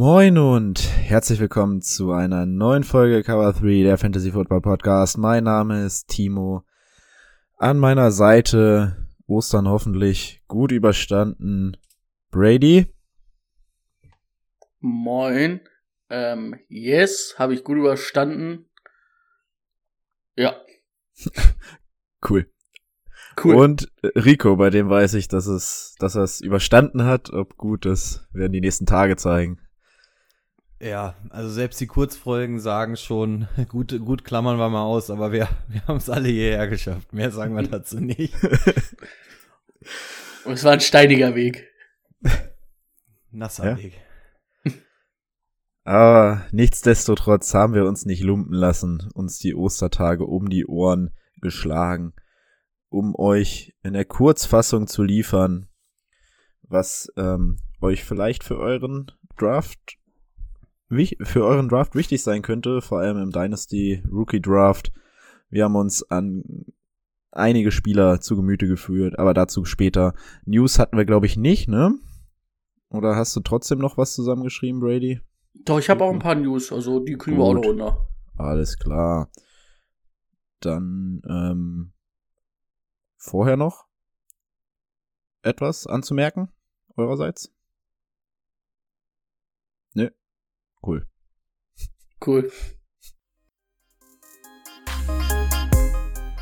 Moin und herzlich willkommen zu einer neuen Folge Cover 3 der Fantasy Football Podcast. Mein Name ist Timo. An meiner Seite Ostern hoffentlich gut überstanden. Brady. Moin. Ähm, yes, habe ich gut überstanden. Ja. Cool. Cool. Und Rico, bei dem weiß ich, dass es, dass er es überstanden hat. Ob gut, das werden die nächsten Tage zeigen. Ja, also selbst die Kurzfolgen sagen schon, gut, gut klammern wir mal aus, aber wir, wir haben es alle hierher geschafft. Mehr sagen wir dazu nicht. Und es war ein steiniger Weg. Nasser Ja? Weg. Aber nichtsdestotrotz haben wir uns nicht lumpen lassen, uns die Ostertage um die Ohren geschlagen, um euch in der Kurzfassung zu liefern, was ähm, euch vielleicht für euren Draft für euren Draft wichtig sein könnte, vor allem im Dynasty Rookie Draft. Wir haben uns an einige Spieler zu Gemüte geführt, aber dazu später. News hatten wir glaube ich nicht, ne? Oder hast du trotzdem noch was zusammengeschrieben, Brady? Doch, ich habe auch ein paar News, also die kriegen wir auch noch Gut. runter. Alles klar. Dann ähm, vorher noch etwas anzumerken eurerseits? Nö. Cool. Cool.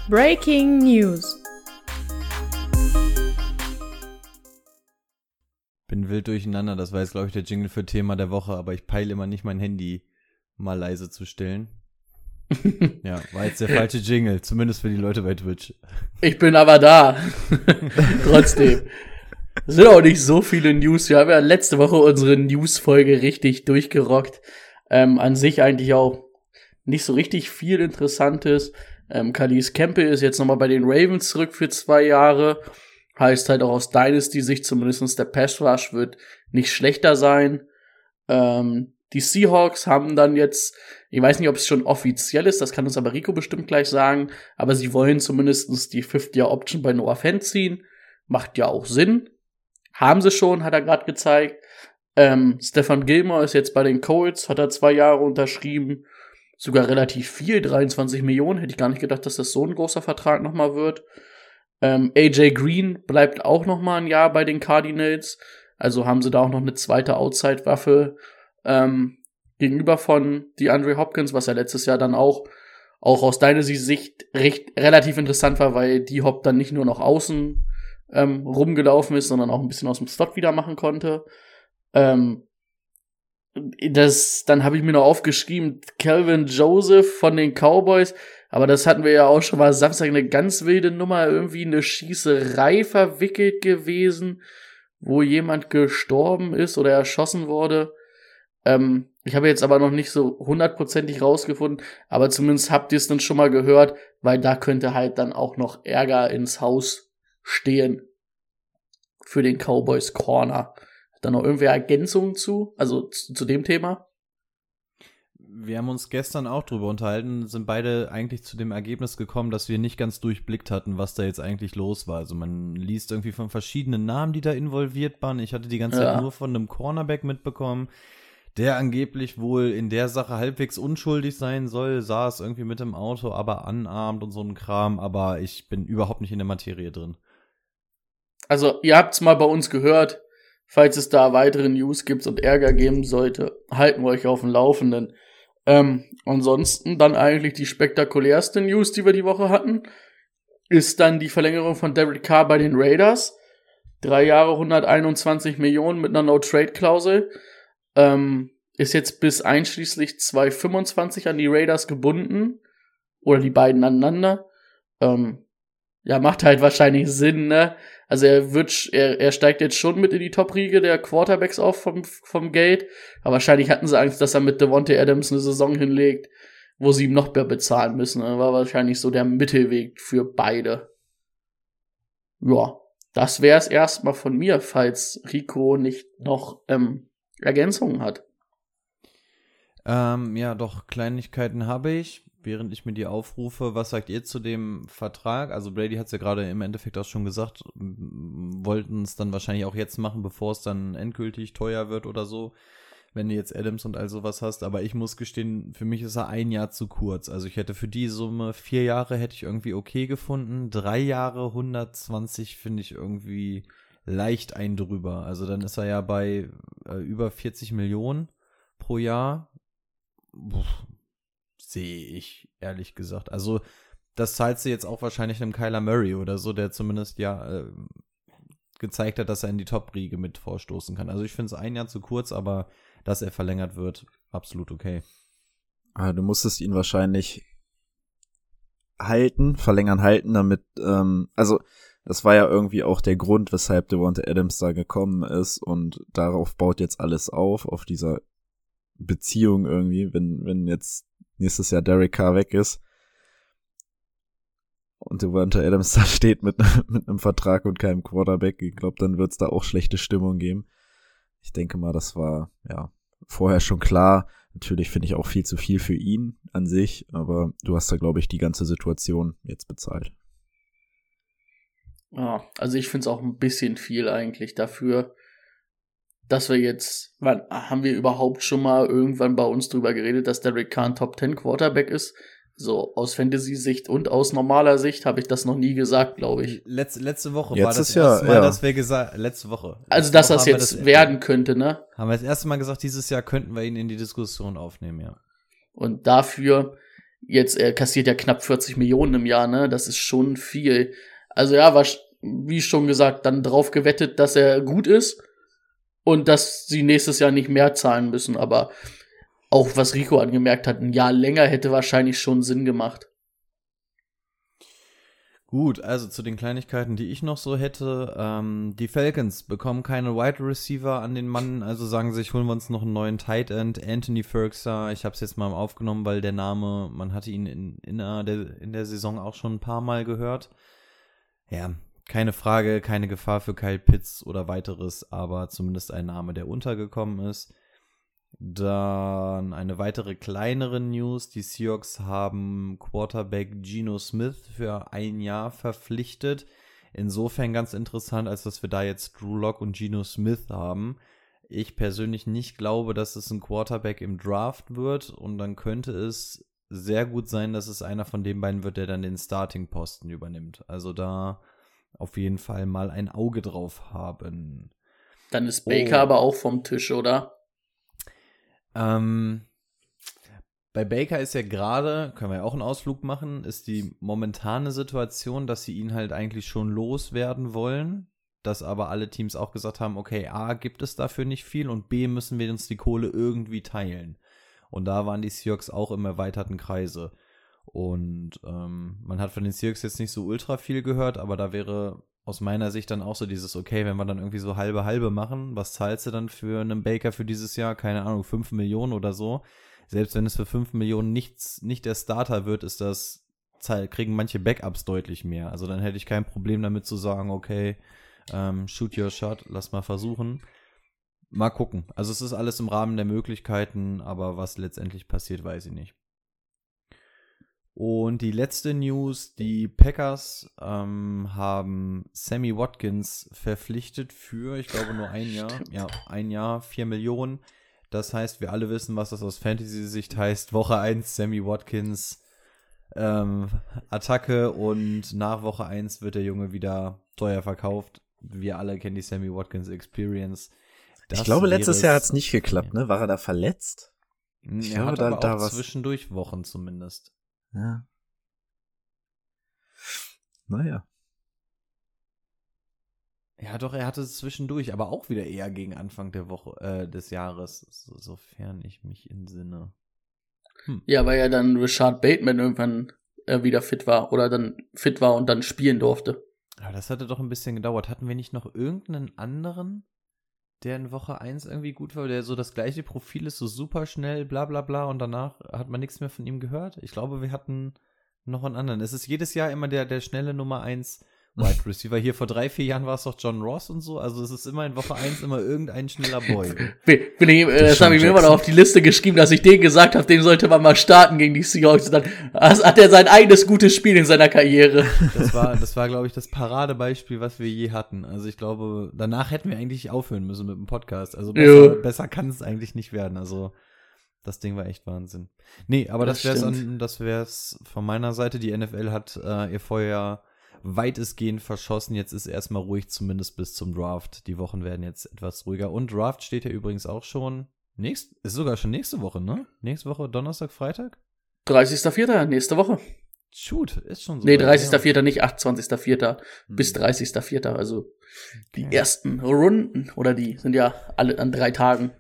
Breaking News. Bin wild durcheinander, das war jetzt, glaube ich, der Jingle für Thema der Woche, aber ich peile immer nicht mein Handy mal leise zu stellen. Ja, war jetzt der falsche Jingle, zumindest für die Leute bei Twitch. Ich bin aber da. Trotzdem. Es sind auch nicht so viele News. Wir haben ja letzte Woche unsere News-Folge richtig durchgerockt. Ähm, an sich eigentlich auch nicht so richtig viel Interessantes. Ähm, Kalis Kempe ist jetzt nochmal bei den Ravens zurück für zwei Jahre. Heißt halt auch aus Dynasty-Sicht zumindest der Pass Rush wird nicht schlechter sein. Ähm, die Seahawks haben dann jetzt, ich weiß nicht, ob es schon offiziell ist, das kann uns aber Rico bestimmt gleich sagen, aber sie wollen zumindest die Fifth-Year-Option bei Noah Fent ziehen. Macht ja auch Sinn. Haben sie schon, hat er gerade gezeigt. Ähm, Stefan Gilmore ist jetzt bei den Colts, hat er zwei Jahre unterschrieben. Sogar relativ viel, 23 Millionen. Hätte ich gar nicht gedacht, dass das so ein großer Vertrag nochmal wird. Ähm, AJ Green bleibt auch noch mal ein Jahr bei den Cardinals. Also haben sie da auch noch eine zweite Outside-Waffe ähm, gegenüber von DeAndre Hopkins, was ja letztes Jahr dann auch, auch aus deiner Sicht recht, relativ interessant war, weil die Hop dann nicht nur noch außen ähm, rumgelaufen ist, sondern auch ein bisschen aus dem Slot wieder machen konnte. Ähm, das, dann habe ich mir noch aufgeschrieben, Calvin Joseph von den Cowboys, aber das hatten wir ja auch schon mal Samstag eine ganz wilde Nummer, irgendwie eine Schießerei verwickelt gewesen, wo jemand gestorben ist oder erschossen wurde. Ähm, ich habe jetzt aber noch nicht so hundertprozentig rausgefunden, aber zumindest habt ihr es dann schon mal gehört, weil da könnte halt dann auch noch Ärger ins Haus stehen für den Cowboys Corner. Hat da noch irgendwer Ergänzungen zu, also zu, zu dem Thema? Wir haben uns gestern auch drüber unterhalten, sind beide eigentlich zu dem Ergebnis gekommen, dass wir nicht ganz durchblickt hatten, was da jetzt eigentlich los war. Also man liest irgendwie von verschiedenen Namen, die da involviert waren. Ich hatte die ganze Ja. Zeit nur von einem Cornerback mitbekommen, der angeblich wohl in der Sache halbwegs unschuldig sein soll, saß irgendwie mit im Auto, aber anarmt und so ein Kram, aber ich bin überhaupt nicht in der Materie drin. Also, ihr habt's mal bei uns gehört. Falls es da weitere News gibt und Ärger geben sollte, halten wir euch auf dem Laufenden. Ähm, ansonsten dann eigentlich die spektakulärste News, die wir die Woche hatten, ist dann die Verlängerung von Derek Carr bei den Raiders. Drei Jahre 121 Millionen mit einer No-Trade-Klausel. Ähm, ist jetzt bis einschließlich 2025 an die Raiders gebunden. Oder die beiden aneinander. Ähm, ja, macht halt wahrscheinlich Sinn, ne? Also er wird, er, er steigt jetzt schon mit in die Top-Riege der Quarterbacks auf vom, vom Gate. Aber wahrscheinlich hatten sie Angst, dass er mit Devontae Adams eine Saison hinlegt, wo sie ihm noch mehr bezahlen müssen. Das war wahrscheinlich so der Mittelweg für beide. Ja, das wäre es erstmal von mir, falls Rico nicht noch ähm, Ergänzungen hat. Ähm, ja, doch, Kleinigkeiten habe ich, während ich mir die aufrufe. Was sagt ihr zu dem Vertrag? Also Brady hat es ja gerade im Endeffekt auch schon gesagt, wollten es dann wahrscheinlich auch jetzt machen, bevor es dann endgültig teuer wird oder so, wenn du jetzt Adams und all sowas hast. Aber ich muss gestehen, für mich ist er ein Jahr zu kurz. Also ich hätte für die Summe vier Jahre hätte ich irgendwie okay gefunden. Drei Jahre 120 finde ich irgendwie leicht ein drüber. Also dann ist er ja bei äh, über 40 Millionen pro Jahr sehe ich, ehrlich gesagt. Also, das zahlst du jetzt auch wahrscheinlich einem Kyler Murray oder so, der zumindest ja äh, gezeigt hat, dass er in die Top-Riege mit vorstoßen kann. Also ich finde es ein Jahr zu kurz, aber dass er verlängert wird, absolut okay. Ah, du musstest ihn wahrscheinlich halten, verlängern halten, damit, ähm, also das war ja irgendwie auch der Grund, weshalb Devonta Adams da gekommen ist und darauf baut jetzt alles auf, auf dieser Beziehung irgendwie, wenn, wenn jetzt nächstes Jahr Derek Carr weg ist und Devonta Adams da steht mit, mit einem Vertrag und keinem Quarterback, ich glaube, dann wird es da auch schlechte Stimmung geben. Ich denke mal, das war ja vorher schon klar. Natürlich finde ich auch viel zu viel für ihn an sich, aber du hast da, glaube ich, die ganze Situation jetzt bezahlt. Ja, also ich finde es auch ein bisschen viel eigentlich dafür, dass wir jetzt, wann haben wir überhaupt schon mal irgendwann bei uns drüber geredet, dass Derek Kahn Top 10 Quarterback ist? So aus Fantasy-Sicht und aus normaler Sicht habe ich das noch nie gesagt, glaube ich. Letzte, letzte Woche jetzt war das ja, erste Mal, ja. dass wir gesagt, letzte Woche. Letzte Also, dass Woche das jetzt werden könnte, ne? Haben wir das erste Mal gesagt, dieses Jahr könnten wir ihn in die Diskussion aufnehmen, ja. Und dafür, jetzt, er kassiert ja knapp 40 Millionen im Jahr, ne? Das ist schon viel. Also ja, war, wie schon gesagt, dann drauf gewettet, dass er gut ist und dass sie nächstes Jahr nicht mehr zahlen müssen. Aber auch was Rico angemerkt hat, ein Jahr länger hätte wahrscheinlich schon Sinn gemacht. Gut, also zu den Kleinigkeiten, die ich noch so hätte. Ähm, die Falcons bekommen keine Wide Receiver an den Mann, also sagen sich, holen wir uns noch einen neuen Tight End, Anthony Ferguson. Ich habe es jetzt mal aufgenommen, weil der Name, man hatte ihn in, in, der, in der Saison auch schon ein paar Mal gehört. Ja, keine Frage, keine Gefahr für Kyle Pitts oder weiteres, aber zumindest ein Name, der untergekommen ist. Dann eine weitere kleinere News. Die Seahawks haben Quarterback Geno Smith für ein Jahr verpflichtet. Insofern ganz interessant, als dass wir da jetzt Drew Lock und Geno Smith haben. Ich persönlich nicht glaube, dass es ein Quarterback im Draft wird und dann könnte es sehr gut sein, dass es einer von den beiden wird, der dann den Starting-Posten übernimmt. Also da auf jeden Fall mal ein Auge drauf haben. Dann ist Baker oh. aber auch vom Tisch, oder? Ähm, bei Baker ist ja gerade, können wir ja auch einen Ausflug machen, ist die momentane Situation, dass sie ihn halt eigentlich schon loswerden wollen, dass aber alle Teams auch gesagt haben, okay, A, gibt es dafür nicht viel und B, müssen wir uns die Kohle irgendwie teilen. Und da waren die Seahawks auch im erweiterten Kreise. Und ähm, man hat von den Seahawks jetzt nicht so ultra viel gehört, aber da wäre aus meiner Sicht dann auch so dieses, okay, wenn wir dann irgendwie so halbe halbe machen, was zahlst du dann für einen Baker für dieses Jahr? Keine Ahnung, 5 Millionen oder so. Selbst wenn es für 5 Millionen nichts, nicht der Starter wird, ist das, kriegen manche Backups deutlich mehr. Also dann hätte ich kein Problem damit zu sagen, okay, ähm, shoot your shot, lass mal versuchen. Mal gucken. Also es ist alles im Rahmen der Möglichkeiten, aber was letztendlich passiert, weiß ich nicht. Und die letzte News, die Packers ähm, haben Sammy Watkins verpflichtet für, ich glaube, nur ein Jahr. Ja, ein Jahr, vier Millionen. Das heißt, wir alle wissen, was das aus Fantasy-Sicht heißt. Woche 1 Sammy Watkins ähm, Attacke und nach Woche 1 wird der Junge wieder teuer verkauft. Wir alle kennen die Sammy Watkins Experience. Das ich glaube, letztes Jahr hat es nicht geklappt, ne? War er da verletzt? Ich er glaube, hat da, da auch zwischendurch Wochen zumindest. Ja. Naja. Ja, doch, er hatte es zwischendurch, aber auch wieder eher gegen Anfang der Woche, äh, des Jahres, so, sofern ich mich entsinne. Hm. Ja, weil ja dann Richard Bateman irgendwann äh, wieder fit war oder dann fit war und dann spielen durfte. Aber das hatte doch ein bisschen gedauert. Hatten wir nicht noch irgendeinen anderen, der in Woche 1 irgendwie gut war, der so das gleiche Profil ist, so super schnell, bla bla bla, und danach hat man nichts mehr von ihm gehört? Ich glaube, wir hatten noch einen anderen. Es ist jedes Jahr immer der, der schnelle Nummer 1 Wide Receiver. Hier vor drei, vier Jahren war es doch John Ross und so. Also es ist immer in Woche 1 immer irgendein schneller Boy. Will ich, äh, das habe ich mir immer noch auf die Liste geschrieben, dass ich den gesagt habe, den sollte man mal starten gegen die Seahawks. Und dann hat er sein eigenes gutes Spiel in seiner Karriere. Das war, das war, glaube ich, das Paradebeispiel, was wir je hatten. Also ich glaube, danach hätten wir eigentlich aufhören müssen mit dem Podcast. Also besser, besser kann es eigentlich nicht werden. Also das Ding war echt Wahnsinn. Nee, aber das, das wär's, das wär's von meiner Seite. Die NFL hat äh, ihr Feuer weitestgehend verschossen. Jetzt ist erstmal ruhig, zumindest bis zum Draft. Die Wochen werden jetzt etwas ruhiger. Und Draft steht ja übrigens auch schon. Nächst, ist sogar schon nächste Woche, ne? Nächste Woche, Donnerstag, Freitag? 30.04. nächste Woche. Shoot, ist schon so. Nee, 30.04. nicht 28.04. Hm. bis 30.04. Also die okay. ersten Runden oder die sind ja alle an drei Tagen.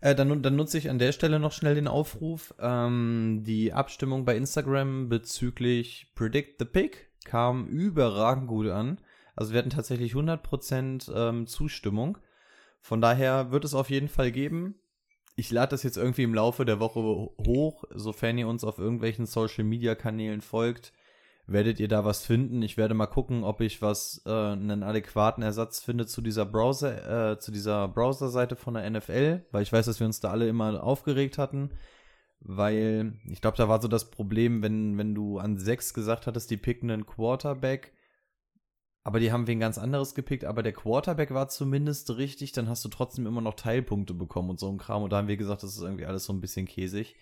Äh, dann, dann nutze ich an der Stelle noch schnell den Aufruf. Ähm, die Abstimmung bei Instagram bezüglich Predict the Pick kam überragend gut an. Also wir hatten tatsächlich 100% ähm, Zustimmung. Von daher wird es auf jeden Fall geben. Ich lade das jetzt irgendwie im Laufe der Woche hoch, sofern ihr uns auf irgendwelchen Social Media Kanälen folgt, werdet ihr da was finden. Ich werde mal gucken, ob ich was äh, einen adäquaten Ersatz finde zu dieser Browser äh, zu dieser Browser-Seite von der NFL, weil ich weiß, dass wir uns da alle immer aufgeregt hatten weil ich glaube, da war so das Problem, wenn, wenn du an sechs gesagt hattest, die picken einen Quarterback, aber die haben wen ganz anderes gepickt, aber der Quarterback war zumindest richtig, dann hast du trotzdem immer noch Teilpunkte bekommen und so ein Kram. Und da haben wir gesagt, das ist irgendwie alles so ein bisschen käsig.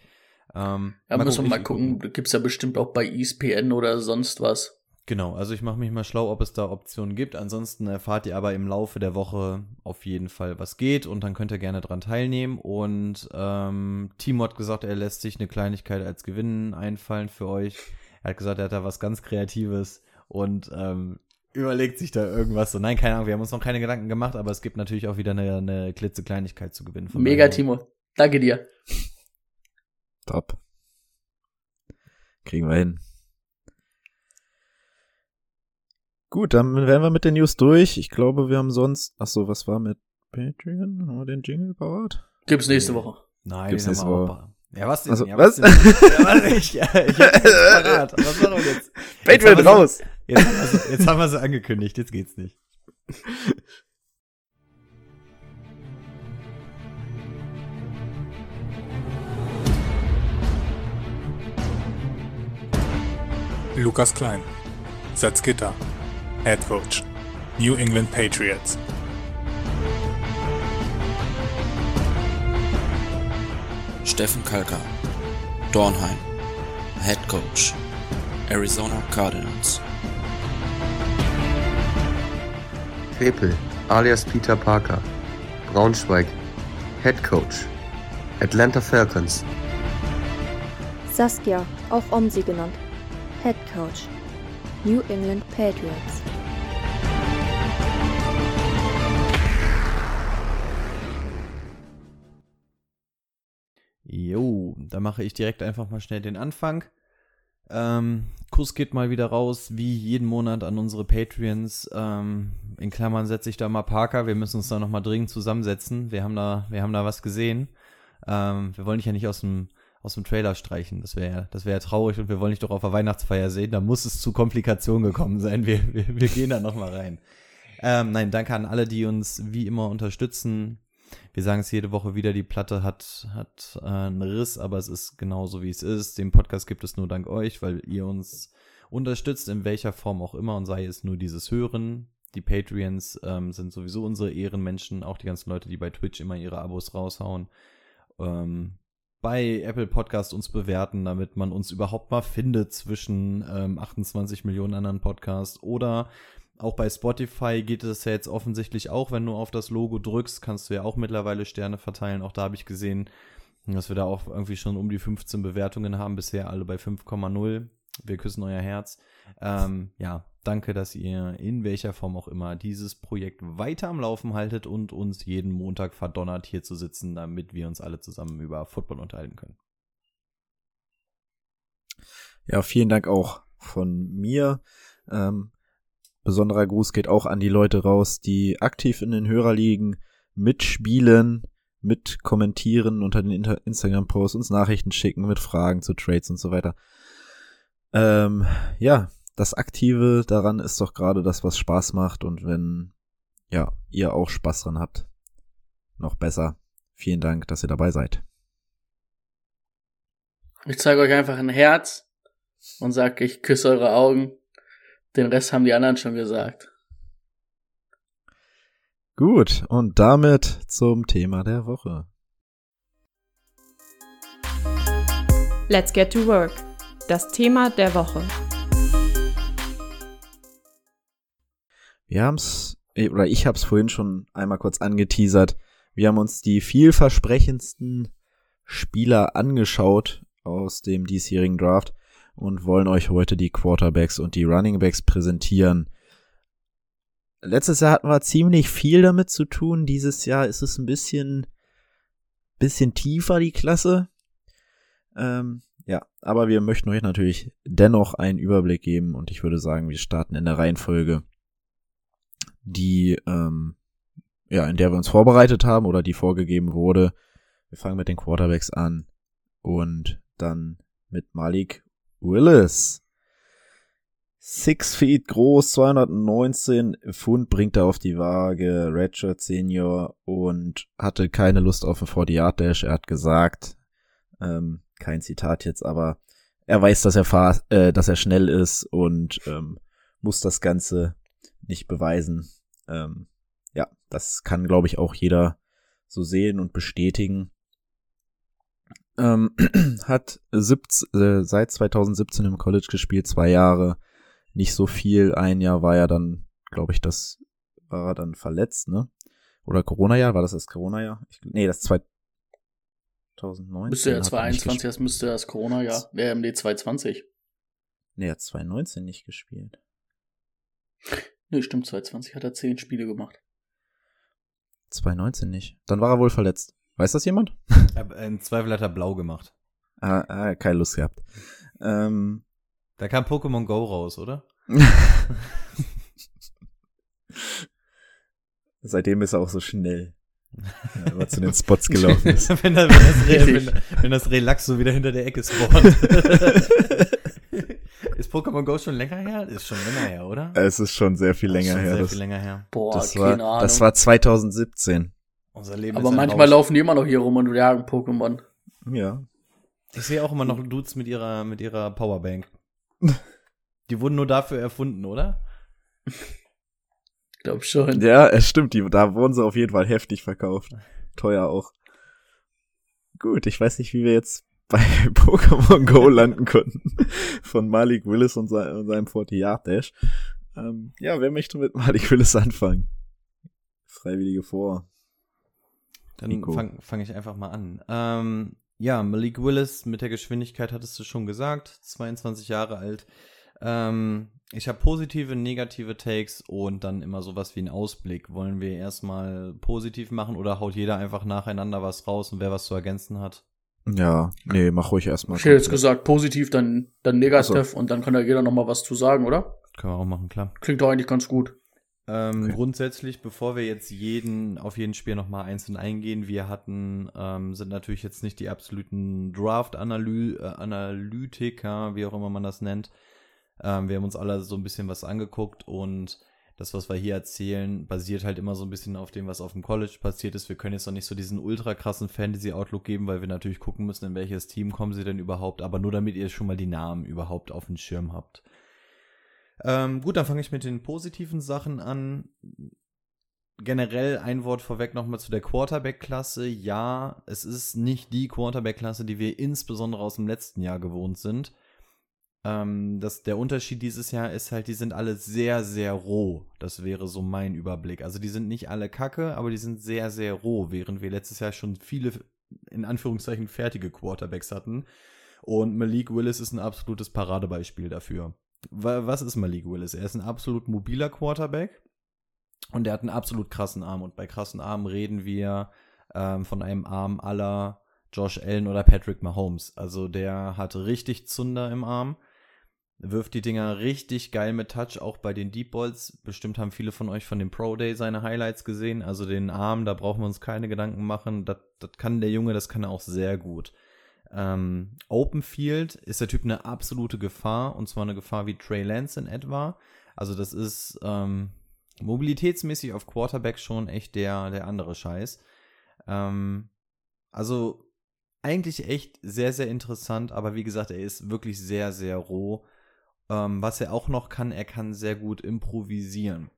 Ähm, ja, müssen wir mal gucken. gucken. Gibt's ja bestimmt auch bei ESPN oder sonst was. Genau, also ich mache mich mal schlau, ob es da Optionen gibt. Ansonsten erfahrt ihr aber im Laufe der Woche auf jeden Fall, was geht und dann könnt ihr gerne dran teilnehmen. Und ähm, Timo hat gesagt, er lässt sich eine Kleinigkeit als Gewinn einfallen für euch. Er hat gesagt, er hat da was ganz Kreatives und ähm, überlegt sich da irgendwas. So, nein, keine Ahnung, wir haben uns noch keine Gedanken gemacht, aber es gibt natürlich auch wieder eine, eine klitzekleinigkeit zu gewinnen. Mega, Timo. Danke dir. Top. Kriegen wir hin. Gut, dann wären wir mit den News durch. Ich glaube, wir haben sonst. Ach so, was war mit Patreon? Haben wir den Jingle baut? Gibt's nächste Woche. Nein, Gibt's nächste Woche. Ja, was denn? Also, ja, was? was? ja, was? Ich, ja, ich hab's parat. Was machen wir jetzt? Patreon jetzt raus! Jetzt haben, sie, jetzt haben wir sie angekündigt, jetzt geht's nicht. Lukas Klein. Salzgitter. Head Coach, New England Patriots. Steffen Kalka, Dornheim, Head Coach, Arizona Cardinals. Krepel, alias Peter Parker, Braunschweig, Head Coach, Atlanta Falcons. Saskia, auch Omsi genannt, Head Coach, New England Patriots. Jo, da mache ich direkt einfach mal schnell den Anfang. Ähm, Kuss geht mal wieder raus, wie jeden Monat an unsere Patreons. Ähm, in Klammern setze ich da mal Parker. Wir müssen uns da nochmal dringend zusammensetzen. Wir haben da, wir haben da was gesehen. Ähm, wir wollen dich ja nicht aus dem aus dem Trailer streichen. Das wäre das wäre traurig und wir wollen dich doch auf der Weihnachtsfeier sehen. Da muss es zu Komplikationen gekommen sein. Wir, wir, wir gehen da nochmal rein. Ähm, nein, danke an alle, die uns wie immer unterstützen. Wir sagen es jede Woche wieder, die Platte hat, hat äh, einen Riss, aber es ist genauso, wie es ist. Den Podcast gibt es nur dank euch, weil ihr uns unterstützt, in welcher Form auch immer, und sei es nur dieses Hören. Die Patreons ähm, sind sowieso unsere Ehrenmenschen, auch die ganzen Leute, die bei Twitch immer ihre Abos raushauen. Ähm, bei Apple Podcast uns bewerten, damit man uns überhaupt mal findet zwischen ähm, 28 Millionen anderen Podcasts. Oder auch bei Spotify geht es ja jetzt offensichtlich auch, wenn du auf das Logo drückst, kannst du ja auch mittlerweile Sterne verteilen. Auch da habe ich gesehen, dass wir da auch irgendwie schon um die 15 Bewertungen haben, bisher alle bei 5,0. Wir küssen euer Herz. Ähm, ja, danke, dass ihr in welcher Form auch immer dieses Projekt weiter am Laufen haltet und uns jeden Montag verdonnert hier zu sitzen, damit wir uns alle zusammen über Football unterhalten können. Ja, vielen Dank auch von mir. Ähm, besonderer Gruß geht auch an die Leute raus, die aktiv in den Hörerligen mitspielen, mit kommentieren unter den Instagram-Posts, uns Nachrichten schicken mit Fragen zu Trades und so weiter. Ähm, ja, das Aktive daran ist doch gerade das, was Spaß macht und wenn, ja, ihr auch Spaß dran habt, noch besser. Vielen Dank, dass ihr dabei seid. Ich zeige euch einfach ein Herz und sag, ich küsse eure Augen. Den Rest haben die anderen schon gesagt. Gut, und damit zum Thema der Woche. Let's get to work. Das Thema der Woche. Wir haben's, äh, oder ich hab's vorhin schon einmal kurz angeteasert. Wir haben uns die vielversprechendsten Spieler angeschaut aus dem diesjährigen Draft und wollen euch heute die Quarterbacks und die Runningbacks präsentieren. Letztes Jahr hatten wir ziemlich viel damit zu tun. Dieses Jahr ist es ein bisschen, bisschen tiefer, die Klasse. Ähm, ja, aber wir möchten euch natürlich dennoch einen Überblick geben und ich würde sagen, wir starten in der Reihenfolge, die, ähm, ja, in der wir uns vorbereitet haben oder die vorgegeben wurde. Wir fangen mit den Quarterbacks an und dann mit Malik Willis. Six Feet groß, 219 Pfund bringt er auf die Waage, Redshirt Senior und hatte keine Lust auf einen 40-Yard-Dash. Er hat gesagt, ähm, kein Zitat jetzt, aber er weiß, dass er, fahr äh, dass er schnell ist und ähm, muss das Ganze nicht beweisen. Ähm, ja, das kann, glaube ich, auch jeder so sehen und bestätigen. Ähm, hat 17, äh, seit 2017 im College gespielt, zwei Jahre, nicht so viel. Ein Jahr war er dann, glaube ich, das war er dann verletzt, ne? Oder Corona-Jahr, war das das Corona-Jahr? Nee, das 2019. Müsste ja 2021, das müsste das Corona-Jahr, äh, nee, 2020. Nee, er hat 2019 nicht gespielt. Nee, stimmt, 2020 hat er zehn Spiele gemacht. 2019 nicht. Dann war er wohl verletzt. Weiß das jemand? Im Zweifel hat er blau gemacht. Ah, ah keine Lust gehabt. Ähm, da kam Pokémon Go raus, oder? Seitdem ist er auch so schnell. Ja, aber zu den Spots gelaufen ist. wenn, das, wenn, das Re, wenn, wenn das Relax so wieder hinter der Ecke spawnt. Ist Pokémon Go schon länger her? Ist schon länger her, oder? Es ist schon sehr viel länger schon her. Sehr das, viel länger her. Boah, das keine war, Ahnung. Das war 2017. Unser Leben Aber manchmal Rausch. laufen die immer noch hier rum und jagen Pokémon. Ja. Ich sehe auch immer noch Dudes mit ihrer, mit ihrer Powerbank. Die wurden nur dafür erfunden, oder? Ich glaube schon. Ja, es stimmt. Die, da wurden sie auf jeden Fall heftig verkauft. Teuer auch. Gut, ich weiß nicht, wie wir jetzt bei Pokémon Go landen konnten. Von Malik Willis und, sein, und seinem 40-Yard-Dash. Ähm, ja, wer möchte mit Malik Willis anfangen? Freiwillige vor. Dann fange fang ich einfach mal an. Ähm, ja, Malik Willis mit der Geschwindigkeit hattest du schon gesagt, 22 Jahre alt. Ähm, ich habe positive, negative Takes und dann immer sowas wie einen Ausblick. Wollen wir erstmal positiv machen oder haut jeder einfach nacheinander was raus und wer was zu ergänzen hat? Ja, nee, mach ruhig erstmal. Ich hätte jetzt gesagt, positiv, dann, dann negativ Ach so. und dann kann da jeder noch mal was zu sagen, oder? Können wir auch machen, klar. Klingt doch eigentlich ganz gut. Ähm, Okay. Grundsätzlich, bevor wir jetzt jeden auf jeden Spiel nochmal einzeln eingehen, wir hatten, ähm, sind natürlich jetzt nicht die absoluten Draft-Analytiker, wie auch immer man das nennt. Ähm, wir haben uns alle so ein bisschen was angeguckt und das, was wir hier erzählen, basiert halt immer so ein bisschen auf dem, was auf dem College passiert ist. Wir können jetzt noch nicht so diesen ultra krassen Fantasy-Outlook geben, weil wir natürlich gucken müssen, in welches Team kommen sie denn überhaupt, aber nur damit ihr schon mal die Namen überhaupt auf dem Schirm habt. Ähm, gut, dann fange ich mit den positiven Sachen an. Generell ein Wort vorweg nochmal zu der Quarterback-Klasse. Ja, es ist nicht die Quarterback-Klasse, die wir insbesondere aus dem letzten Jahr gewohnt sind. Ähm, das, der Unterschied dieses Jahr ist halt, die sind alle sehr, sehr roh. Das wäre so mein Überblick. Also die sind nicht alle kacke, aber die sind sehr, sehr roh, während wir letztes Jahr schon viele, in Anführungszeichen, fertige Quarterbacks hatten. Und Malik Willis ist ein absolutes Paradebeispiel dafür. Wa- Was ist Malik Willis? Er ist ein absolut mobiler Quarterback und er hat einen absolut krassen Arm. Und bei krassen Armen reden wir ähm, von einem Arm aller Josh Allen oder Patrick Mahomes. Also der hat richtig Zunder im Arm. Wirft die Dinger richtig geil mit Touch, auch bei den Deep Balls. Bestimmt haben viele von euch von dem Pro Day seine Highlights gesehen. Also den Arm, da brauchen wir uns keine Gedanken machen. Das, das kann der Junge, das kann er auch sehr gut. Ähm, Open Field ist der Typ eine absolute Gefahr und zwar eine Gefahr wie Trey Lance in etwa. Also das ist ähm, mobilitätsmäßig auf Quarterback schon echt der, der andere Scheiß. Ähm, also eigentlich echt sehr, sehr interessant, aber wie gesagt, er ist wirklich sehr, sehr roh. Ähm, was er auch noch kann, er kann sehr gut improvisieren.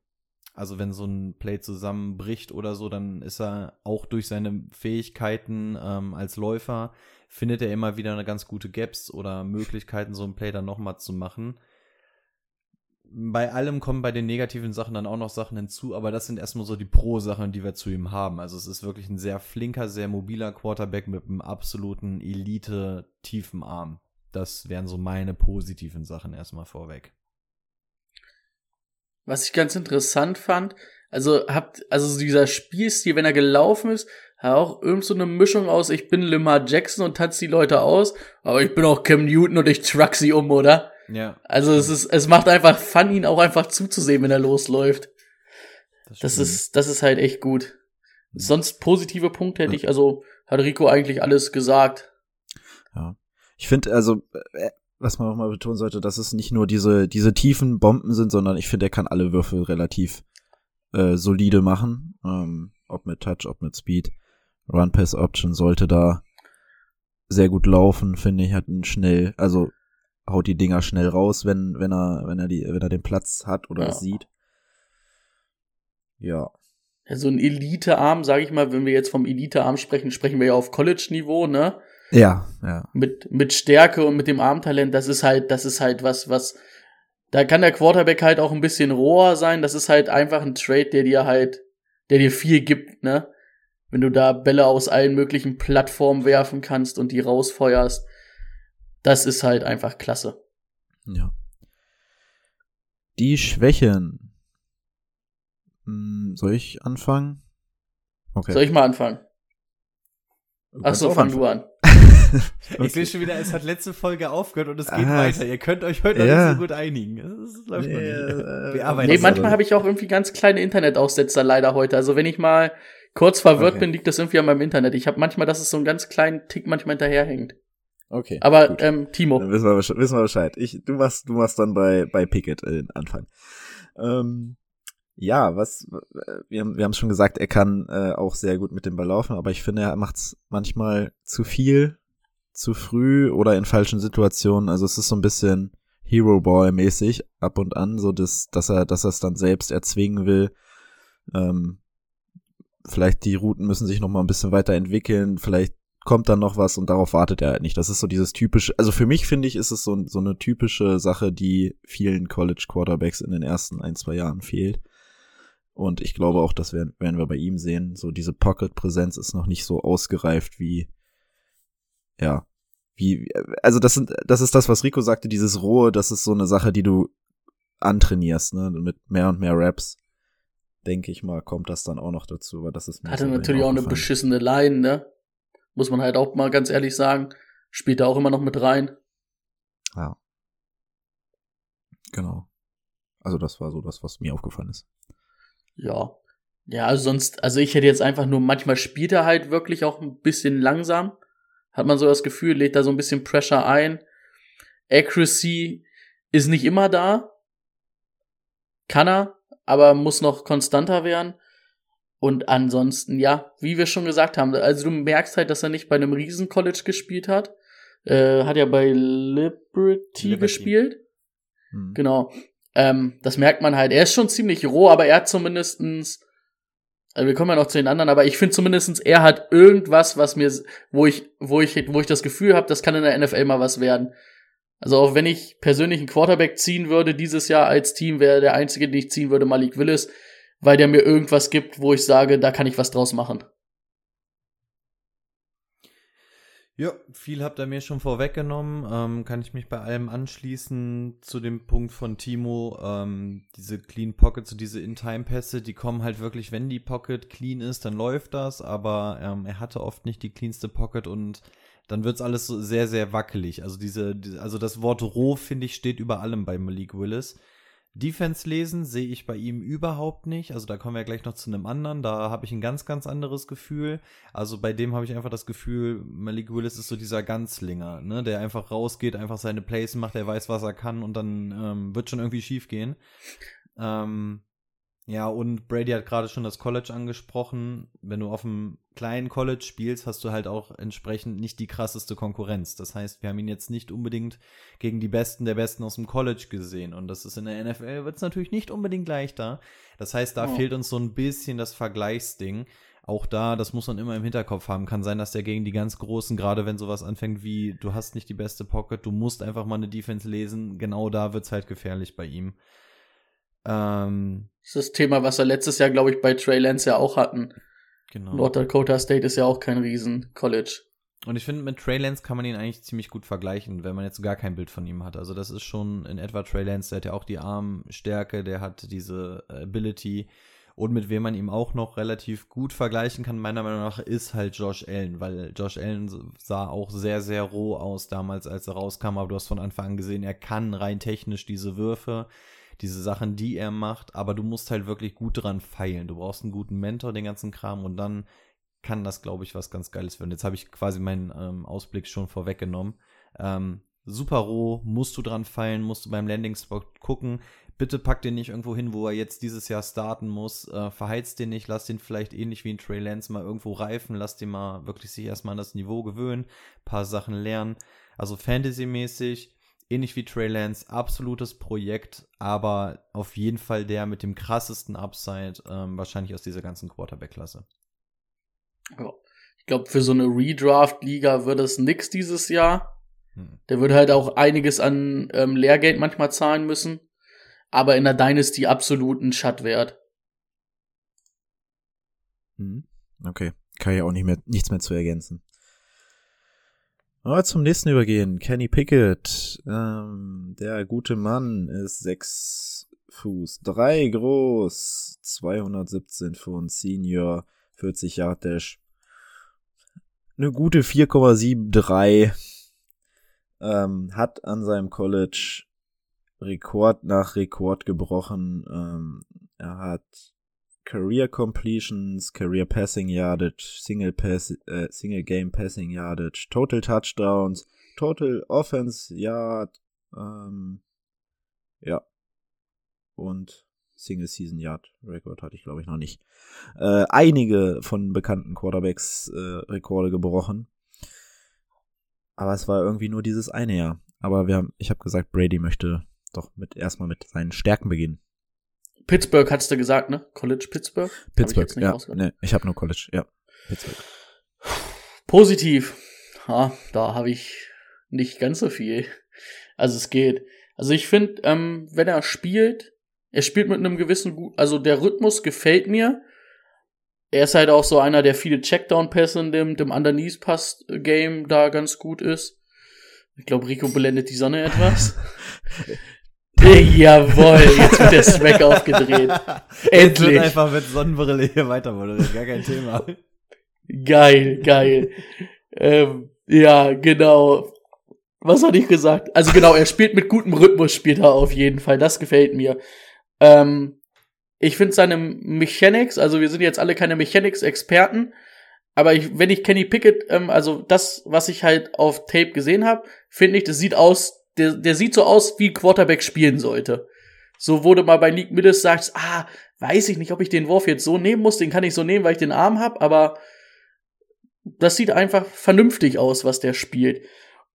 Also wenn so ein Play zusammenbricht oder so, dann ist er auch durch seine Fähigkeiten ähm, als Läufer, findet er immer wieder eine ganz gute Gaps oder Möglichkeiten, so ein Play dann nochmal zu machen bei allem kommen bei den negativen Sachen dann auch noch Sachen hinzu, aber das sind erstmal so die Pro-Sachen, die wir zu ihm haben. Also es ist wirklich ein sehr flinker, sehr mobiler Quarterback mit einem absoluten Elite-tiefen Arm. Das wären so meine positiven Sachen erstmal vorweg. Was ich ganz interessant fand, also habt, also dieser Spielstil, wenn er gelaufen ist, hat auch irgend so eine Mischung aus, ich bin Lamar Jackson und tanze die Leute aus, aber ich bin auch Cam Newton und ich truck sie um, oder? Ja. Also es ist, es macht einfach Fun, ihn auch einfach zuzusehen, wenn er losläuft. Das, das ist, das ist halt echt gut. Sonst positive Punkte hätte ich, also hat Rico eigentlich alles gesagt. Ja. Ich finde, also, äh, was man nochmal betonen sollte, dass es nicht nur diese, diese tiefen Bomben sind, sondern ich finde, er kann alle Würfel relativ äh, solide machen. Ähm, ob mit Touch, ob mit Speed. Run-Pass-Option sollte da sehr gut laufen, finde ich, hat einen schnell, also haut die Dinger schnell raus, wenn, wenn er, wenn er die, wenn er den Platz hat oder ja. sieht. Ja. ja. So ein Elite-Arm, sage ich mal, wenn wir jetzt vom Elite-Arm sprechen, sprechen wir ja auf College-Niveau, ne? Ja, ja. Mit, mit Stärke und mit dem Armtalent, das ist halt, das ist halt was, was, da kann der Quarterback halt auch ein bisschen roher sein. Das ist halt einfach ein Trade, der dir halt, der dir viel gibt, ne? Wenn du da Bälle aus allen möglichen Plattformen werfen kannst und die rausfeuerst das ist halt einfach klasse. Ja. Die Schwächen. Hm, soll ich anfangen? Okay. Soll ich mal anfangen? Ach so, fang du an. ich sehe schon wieder, es hat letzte Folge aufgehört und es geht ah, weiter. Ihr könnt euch heute ja. nicht so gut einigen. Das läuft nee, noch nicht. Äh, nee, manchmal habe ich auch irgendwie ganz kleine Internetaussetzer leider heute. Also wenn ich mal kurz verwirrt okay. bin, liegt das irgendwie an meinem Internet. Ich habe manchmal, dass es so einen ganz kleinen Tick manchmal hinterherhängt. Okay. Aber ähm, Timo. Dann wissen wir, wissen wir Bescheid. Ich, du machst, du machst dann bei bei Pickett äh, Anfang. Ähm, ja, was wir haben wir haben schon gesagt, er kann äh, auch sehr gut mit dem Ball laufen, aber ich finde, er macht's manchmal zu viel, zu früh oder in falschen Situationen. Also es ist so ein bisschen Hero Ball mäßig ab und an, so dass dass er dass er es dann selbst erzwingen will. Ähm, vielleicht die Routen müssen sich noch mal ein bisschen weiterentwickeln. Vielleicht kommt dann noch was und darauf wartet er halt nicht. Das ist so dieses typische, also für mich finde ich, ist es so, so eine typische Sache, die vielen College Quarterbacks in den ersten ein, zwei Jahren fehlt. Und ich glaube auch, das werden, werden wir bei ihm sehen. So diese Pocket-Präsenz ist noch nicht so ausgereift wie, ja, wie, also das sind, das ist das, was Rico sagte, dieses Rohe, das ist so eine Sache, die du antrainierst, ne, mit mehr und mehr Raps. Denke ich mal, kommt das dann auch noch dazu, aber das ist mir Hatte natürlich auch eine beschissene Line, ne? Muss man halt auch mal ganz ehrlich sagen. Spielt da auch immer noch mit rein. Ja. Genau. Also das war so das, was mir aufgefallen ist. Ja. Ja, also sonst, also ich hätte jetzt einfach nur, manchmal spielt er halt wirklich auch ein bisschen langsam. Hat man so das Gefühl, lädt da so ein bisschen Pressure ein. Accuracy ist nicht immer da. Kann er, aber muss noch konstanter werden. Und ansonsten, ja, wie wir schon gesagt haben, also du merkst halt, dass er nicht bei einem Riesen-College gespielt hat. Äh, hat ja bei Liberty, Liberty. gespielt. Mhm. Genau. Ähm, das merkt man halt. Er ist schon ziemlich roh, aber er hat zumindestens, also wir kommen ja noch zu den anderen, aber ich finde zumindestens, er hat irgendwas, was mir, wo ich, wo ich, wo ich das Gefühl habe, das kann in der NFL mal was werden. Also auch wenn ich persönlich einen Quarterback ziehen würde dieses Jahr als Team, wäre der einzige, den ich ziehen würde, Malik Willis weil der mir irgendwas gibt, wo ich sage, da kann ich was draus machen. Ja, viel habt ihr mir schon vorweggenommen. Ähm, kann ich mich bei allem anschließen zu dem Punkt von Timo. Ähm, diese Clean Pockets, diese In-Time-Pässe, die kommen halt wirklich, wenn die Pocket clean ist, dann läuft das, aber ähm, er hatte oft nicht die cleanste Pocket und dann wird's alles so sehr, sehr wackelig. Also diese also das Wort roh, finde ich, steht über allem bei Malik Willis. Defense lesen sehe ich bei ihm überhaupt nicht. Also da kommen wir gleich noch zu einem anderen. Da habe ich ein ganz, ganz anderes Gefühl. Also bei dem habe ich einfach das Gefühl, Malik Willis ist so dieser Ganzlinger, ne, der einfach rausgeht, einfach seine Plays macht, der weiß, was er kann und dann ähm, wird schon irgendwie schief gehen. Ähm, ja, und Brady hat gerade schon das College angesprochen. Wenn du auf einem kleinen College spielst, hast du halt auch entsprechend nicht die krasseste Konkurrenz. Das heißt, wir haben ihn jetzt nicht unbedingt gegen die Besten der Besten aus dem College gesehen. Und das ist in der NFL, wird es natürlich nicht unbedingt leichter. Das heißt, da oh. fehlt uns so ein bisschen das Vergleichsding. Auch da, das muss man immer im Hinterkopf haben. Kann sein, dass der gegen die ganz Großen, gerade wenn sowas anfängt wie, du hast nicht die beste Pocket, du musst einfach mal eine Defense lesen, genau da wird's halt gefährlich bei ihm. Ähm, das ist das Thema, was wir letztes Jahr, glaube ich, bei Trey Lance ja auch hatten. Genau. North Dakota State ist ja auch kein Riesen-College. Und ich finde, mit Trey Lance kann man ihn eigentlich ziemlich gut vergleichen, wenn man jetzt gar kein Bild von ihm hat. Also das ist schon in etwa Trey Lance, der hat ja auch die Armstärke, der hat diese Ability. Und mit wem man ihm auch noch relativ gut vergleichen kann, meiner Meinung nach, ist halt Josh Allen, weil Josh Allen sah auch sehr, sehr roh aus damals, als er rauskam, aber du hast von Anfang an gesehen, er kann rein technisch diese Würfe diese Sachen, die er macht, aber du musst halt wirklich gut dran feilen. Du brauchst einen guten Mentor, den ganzen Kram und dann kann das, glaube ich, was ganz Geiles werden. Jetzt habe ich quasi meinen ähm, Ausblick schon vorweggenommen. Ähm, super roh, musst du dran feilen, musst du beim Landing-Spot gucken. Bitte pack den nicht irgendwo hin, wo er jetzt dieses Jahr starten muss. Äh, verheizt den nicht, lass den vielleicht ähnlich wie ein Trey Lance mal irgendwo reifen, lass den mal wirklich sich erstmal an das Niveau gewöhnen, paar Sachen lernen. Also Fantasy-mäßig ähnlich wie Trey Lance, absolutes Projekt, aber auf jeden Fall der mit dem krassesten Upside, ähm, wahrscheinlich aus dieser ganzen Quarterback-Klasse. Ja. Ich glaube, für so eine Redraft-Liga wird es nix dieses Jahr. Hm. Der würde halt auch einiges an ähm, Lehrgeld manchmal zahlen müssen. Aber in der Dynasty absolut ein Schatt wert. Hm. Okay, kann ich auch nicht mehr, nichts mehr zu ergänzen. Aber zum nächsten übergehen. Kenny Pickett. Ähm, der gute Mann ist sechs Fuß, drei groß, 217 Pfund, Senior, 40 Yard Dash. Eine gute 4,73. Ähm, hat an seinem College Rekord nach Rekord gebrochen. Ähm, er hat Career Completions, Career Passing Yardage, Single, Pass, äh, Single Game Passing Yardage, Total Touchdowns, Total Offense Yard, ähm, ja. Und Single Season Yard Record hatte ich glaube ich noch nicht. Äh, einige von bekannten Quarterbacks äh, Rekorde gebrochen. Aber es war irgendwie nur dieses eine Jahr. Aber wir haben, ich habe gesagt, Brady möchte doch mit erstmal mit seinen Stärken beginnen. Pittsburgh hattest du gesagt, ne? College Pittsburgh? Pittsburgh, ich ja. Nee, ich habe nur College, ja. Pittsburgh. Positiv. Ha, da habe ich nicht ganz so viel. Also es geht. Also ich finde, ähm, wenn er spielt, er spielt mit einem gewissen, also der Rhythmus gefällt mir. Er ist halt auch so einer, der viele Checkdown-Pässe in dem, dem Underneath-Pass-Game da ganz gut ist. Ich glaube, Rico blendet die Sonne etwas. Jawoll, jetzt wird der Swag aufgedreht. Endlich. Jetzt wird einfach mit Sonnenbrille hier weiter moderiert, gar kein Thema. Geil, geil. ähm, ja, genau. Was hatte ich gesagt? Also genau, er spielt mit gutem Rhythmus, spielt er auf jeden Fall. Das gefällt mir. Ähm, ich finde seine Mechanics, also wir sind jetzt alle keine Mechanics-Experten, aber ich, wenn ich Kenny Pickett, ähm, also das, was ich halt auf Tape gesehen habe, finde ich, das sieht aus der, der sieht so aus, wie Quarterback spielen sollte. So wurde mal bei Nick Millis sagt, ah, weiß ich nicht, ob ich den Wurf jetzt so nehmen muss, den kann ich so nehmen, weil ich den Arm hab, aber das sieht einfach vernünftig aus, was der spielt.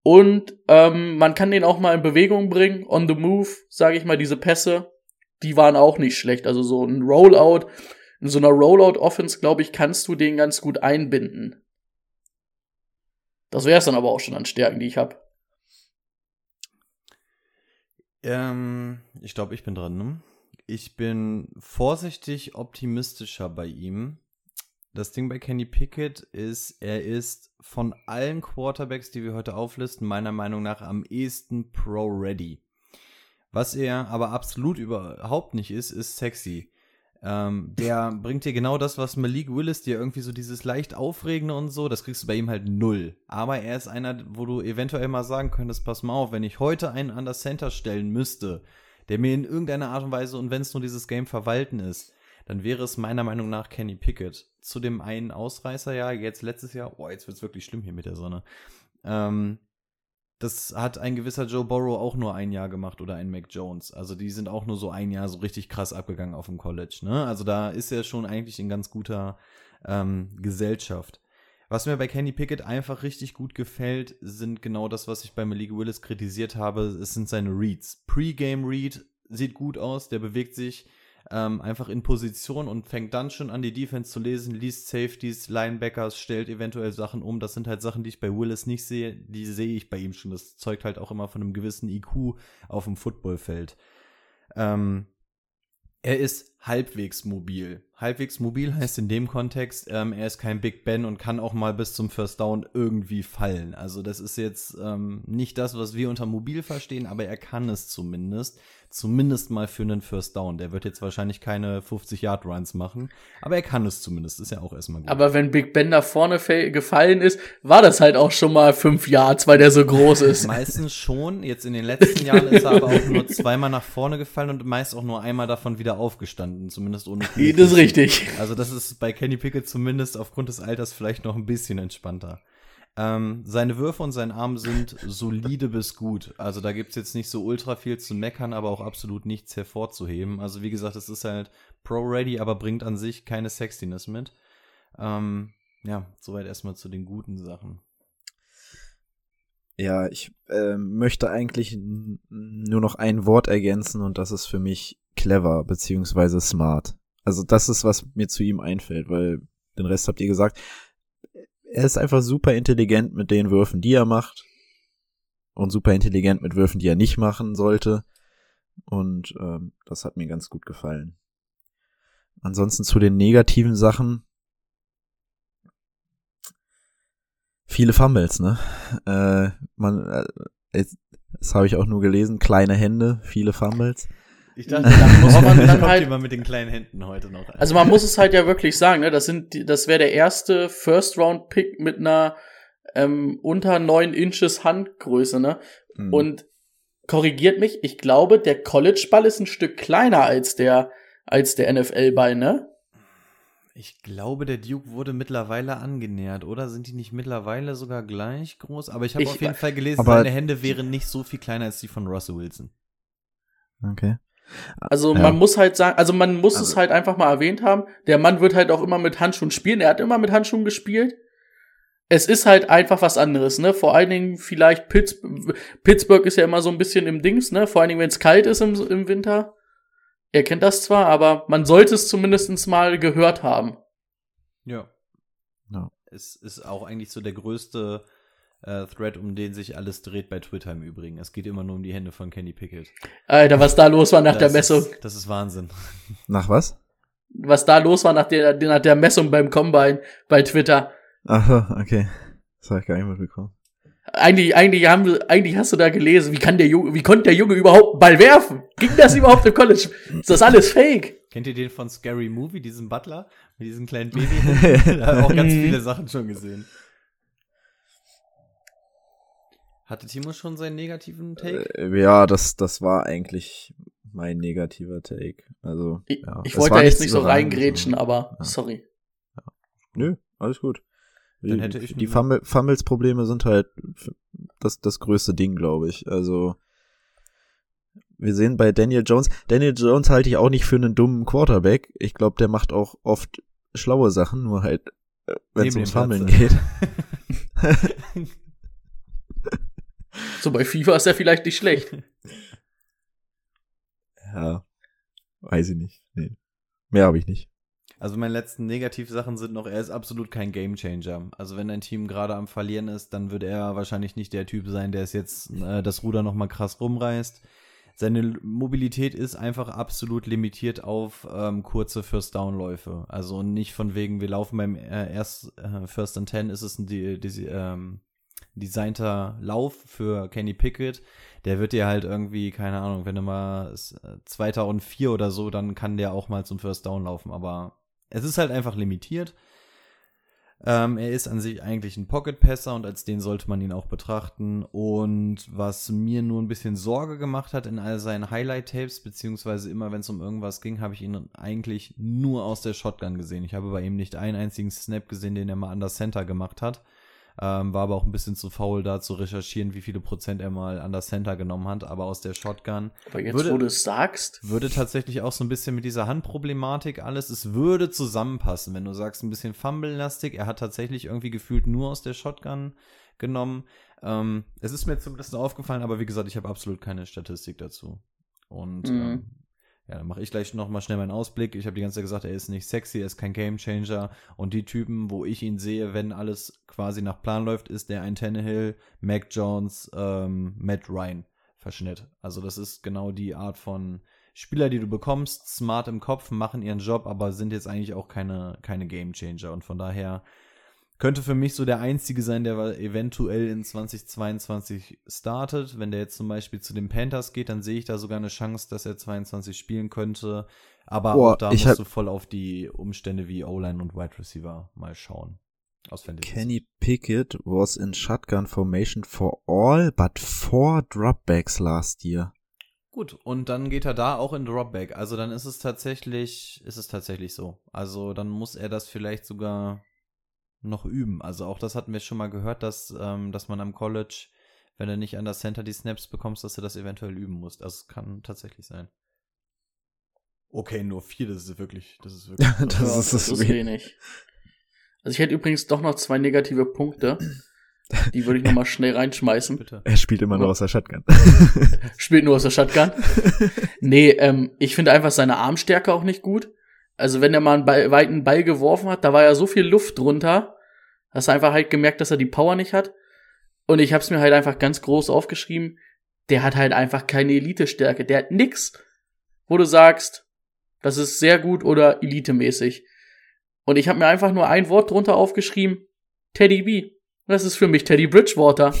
Und ähm, man kann den auch mal in Bewegung bringen, on the move, sage ich mal, diese Pässe, die waren auch nicht schlecht. Also so ein Rollout, in so einer Rollout-Offense, glaube ich, kannst du den ganz gut einbinden. Das wäre es dann aber auch schon an Stärken, die ich habe. Ähm, ich glaube, ich bin dran. Ne? Ich bin vorsichtig optimistischer bei ihm. Das Ding bei Kenny Pickett ist, er ist von allen Quarterbacks, die wir heute auflisten, meiner Meinung nach am ehesten pro-ready. Was er aber absolut überhaupt nicht ist, ist sexy. Ähm, der bringt dir genau das, was Malik Willis dir irgendwie so dieses leicht Aufregende und so, das kriegst du bei ihm halt null. Aber er ist einer, wo du eventuell mal sagen könntest, pass mal auf, wenn ich heute einen an das Center stellen müsste, der mir in irgendeiner Art und Weise und wenn es nur dieses Game verwalten ist, dann wäre es meiner Meinung nach Kenny Pickett. Zu dem einen Ausreißer ja, jetzt letztes Jahr, oh, jetzt wird's wirklich schlimm hier mit der Sonne. Ähm, das hat ein gewisser Joe Burrow auch nur ein Jahr gemacht oder ein Mac Jones. Also die sind auch nur so ein Jahr so richtig krass abgegangen auf dem College. Ne? Also da ist er schon eigentlich in ganz guter ähm, Gesellschaft. Was mir bei Kenny Pickett einfach richtig gut gefällt, sind genau das, was ich bei Malik Willis kritisiert habe. Es sind seine Reads. Pre-Game Read sieht gut aus, der bewegt sich ähm, einfach in Position und fängt dann schon an, die Defense zu lesen, liest Safeties, Linebackers, stellt eventuell Sachen um. Das sind halt Sachen, die ich bei Willis nicht sehe, die sehe ich bei ihm schon. Das zeugt halt auch immer von einem gewissen IQ auf dem Footballfeld. Ähm, er ist halbwegs mobil. Halbwegs mobil heißt in dem Kontext, ähm, er ist kein Big Ben und kann auch mal bis zum First Down irgendwie fallen. Also das ist jetzt ähm, nicht das, was wir unter mobil verstehen, aber er kann es zumindest zumindest mal für einen First Down. Der wird jetzt wahrscheinlich keine 50-Yard-Runs machen, aber er kann es zumindest. Ist ja auch erstmal gut. Aber wenn Big Ben da vorne gefallen ist, war das halt auch schon mal fünf Yards, weil der so groß ist. Meistens schon. Jetzt in den letzten Jahren ist er aber auch nur zweimal nach vorne gefallen und meist auch nur einmal davon wieder aufgestanden, zumindest ohne Knie. Das ist richtig. Also das ist bei Kenny Pickett zumindest aufgrund des Alters vielleicht noch ein bisschen entspannter. Ähm, seine Würfe und sein Arm sind solide bis gut. Also da gibt es jetzt nicht so ultra viel zu meckern, aber auch absolut nichts hervorzuheben. Also wie gesagt, es ist halt Pro-Ready, aber bringt an sich keine Sexiness mit. Ähm, ja, soweit erstmal zu den guten Sachen. Ja, ich äh, möchte eigentlich nur noch ein Wort ergänzen und das ist für mich clever beziehungsweise smart. Also das ist, was mir zu ihm einfällt, weil den Rest habt ihr gesagt er ist einfach super intelligent mit den Würfen, die er macht. Und super intelligent mit Würfen, die er nicht machen sollte. Und ähm, das hat mir ganz gut gefallen. Ansonsten zu den negativen Sachen. Viele Fumbles, ne? Äh, man, äh, das habe ich auch nur gelesen. Kleine Hände, viele Fumbles. Ich dachte, da muss man dann halt immer mit den kleinen Händen heute noch. Also man muss es halt ja wirklich sagen, ne? Das sind, das wäre der erste First Round Pick mit einer ähm, unter neun Inches Handgröße, ne? Mhm. Und korrigiert mich, ich glaube, der College Ball ist ein Stück kleiner als der als der NFL Ball, ne? Ich glaube, der Duke wurde mittlerweile angenähert, oder? Sind die nicht mittlerweile sogar gleich groß? Aber ich habe auf jeden Fall gelesen, seine Hände wären nicht so viel kleiner als die von Russell Wilson. Okay. Also ja. man muss halt sagen, also man muss also. es halt einfach mal erwähnt haben. Der Mann wird halt auch immer mit Handschuhen spielen. Er hat immer mit Handschuhen gespielt. Es ist halt einfach was anderes, ne? Vor allen Dingen vielleicht Pitts Pittsburgh ist ja immer so ein bisschen im Dings, ne? Vor allen Dingen, wenn es kalt ist im, im Winter. Er kennt das zwar, aber man sollte es zumindest mal gehört haben. Ja. ja. Es ist auch eigentlich so der größte äh, Thread, um den sich alles dreht bei Twitter im Übrigen. Es geht immer nur um die Hände von Kenny Pickett. Alter, was da los war nach das der Messung. Ist, das ist Wahnsinn. Nach was? Was da los war nach der, nach der Messung beim Combine bei Twitter. Ach, okay. Das habe ich gar nicht mitbekommen. Eigentlich, eigentlich, haben, eigentlich hast du da gelesen, wie kann der Junge, wie konnte der Junge überhaupt einen Ball werfen? Ging das überhaupt im College? Ist das alles fake? Kennt ihr den von Scary Movie, diesen Butler? Mit diesem kleinen Baby? da habe auch ganz mhm. viele Sachen schon gesehen. Hatte Timo schon seinen negativen Take? Äh, ja, das, das war eigentlich mein negativer Take. Also, ich, ja. ich wollte da jetzt nicht so reingrätschen, so. aber ja. sorry. Ja. Nö, alles gut. Dann hätte ich die Fummel, Fummels-Probleme sind halt das, das größte Ding, glaube ich. Also, wir sehen bei Daniel Jones, Daniel Jones halte ich auch nicht für einen dummen Quarterback. Ich glaube, der macht auch oft schlaue Sachen, nur halt, äh, wenn es ums Fummeln geht. So bei FIFA ist er vielleicht nicht schlecht. Ja, weiß ich nicht. Nee. Mehr habe ich nicht. Also meine letzten Negativsachen sind noch, er ist absolut kein Gamechanger. Also wenn ein Team gerade am Verlieren ist, dann wird er wahrscheinlich nicht der Typ sein, der es jetzt äh, das Ruder nochmal krass rumreißt. seine Mobilität ist einfach absolut limitiert auf ähm, kurze First-Down-Läufe. Also nicht von wegen, wir laufen beim äh, erst äh, First and Ten, ist es ein die, die, ähm, designter Lauf für Kenny Pickett. Der wird dir halt irgendwie, keine Ahnung, wenn du mal äh, Zweiter und Vier oder so, dann kann der auch mal zum First Down laufen. Aber es ist halt einfach limitiert. Ähm, er ist an sich eigentlich ein Pocket-Passer und als den sollte man ihn auch betrachten. Und was mir nur ein bisschen Sorge gemacht hat in all seinen Highlight-Tapes, beziehungsweise immer wenn es um irgendwas ging, habe ich ihn eigentlich nur aus der Shotgun gesehen. Ich habe bei ihm nicht einen einzigen Snap gesehen, den er mal an der Center gemacht hat. Ähm, war aber auch ein bisschen zu faul, da zu recherchieren, wie viele Prozent er mal an der Center genommen hat. Aber aus der Shotgun. Aber jetzt, würde, wo du es sagst. Würde tatsächlich auch so ein bisschen mit dieser Handproblematik alles. Es würde zusammenpassen, wenn du sagst, ein bisschen Fumble-lastig. Er hat tatsächlich irgendwie gefühlt nur aus der Shotgun genommen. Ähm, es ist mir zumindest aufgefallen, aber wie gesagt, ich habe absolut keine Statistik dazu. Und mhm. ähm, ja, dann mache ich gleich nochmal schnell meinen Ausblick. Ich habe die ganze Zeit gesagt, er ist nicht sexy, er ist kein Gamechanger. Und die Typen, wo ich ihn sehe, wenn alles quasi nach Plan läuft, ist der ein Tannehill, Mac Jones, ähm, Matt Ryan Verschnitt. Also das ist genau die Art von Spieler, die du bekommst, smart im Kopf, machen ihren Job, aber sind jetzt eigentlich auch keine, keine Gamechanger. Und von daher könnte für mich so der einzige sein, der eventuell in 2022 startet. Wenn der jetzt zum Beispiel zu den Panthers geht, dann sehe ich da sogar eine Chance, dass er 22 spielen könnte. Aber Boah, auch da musst du voll auf die Umstände wie O-Line und Wide Receiver mal schauen. Auswendig. Kenny Pickett was in shotgun formation for all but four dropbacks last year. Gut, und dann geht er da auch in Dropback. Also dann ist es tatsächlich, ist es tatsächlich so. Also dann muss er das vielleicht sogar noch üben. Also auch das hatten wir schon mal gehört, dass, ähm, dass man am College, wenn du nicht an das Center die Snaps bekommst, dass du das eventuell üben musst. Also es kann tatsächlich sein. Okay, nur vier, das ist wirklich, das ist wirklich. das, ja, ist, das ist wenig. Also ich hätte übrigens doch noch zwei negative Punkte. Die würde ich nochmal schnell reinschmeißen. Bitte. Er spielt immer nur aus der Shotgun. spielt nur aus der Shotgun. nee, ähm, ich finde einfach seine Armstärke auch nicht gut. Also wenn er mal einen Ball, weiten Ball geworfen hat, da war ja so viel Luft drunter, hast du einfach halt gemerkt, dass er die Power nicht hat. Und ich hab's mir halt einfach ganz groß aufgeschrieben, der hat halt einfach keine Elite-Stärke. Der hat nix, wo du sagst, das ist sehr gut oder elitemäßig. Und ich habe mir einfach nur ein Wort drunter aufgeschrieben, Teddy B. Das ist für mich Teddy Bridgewater.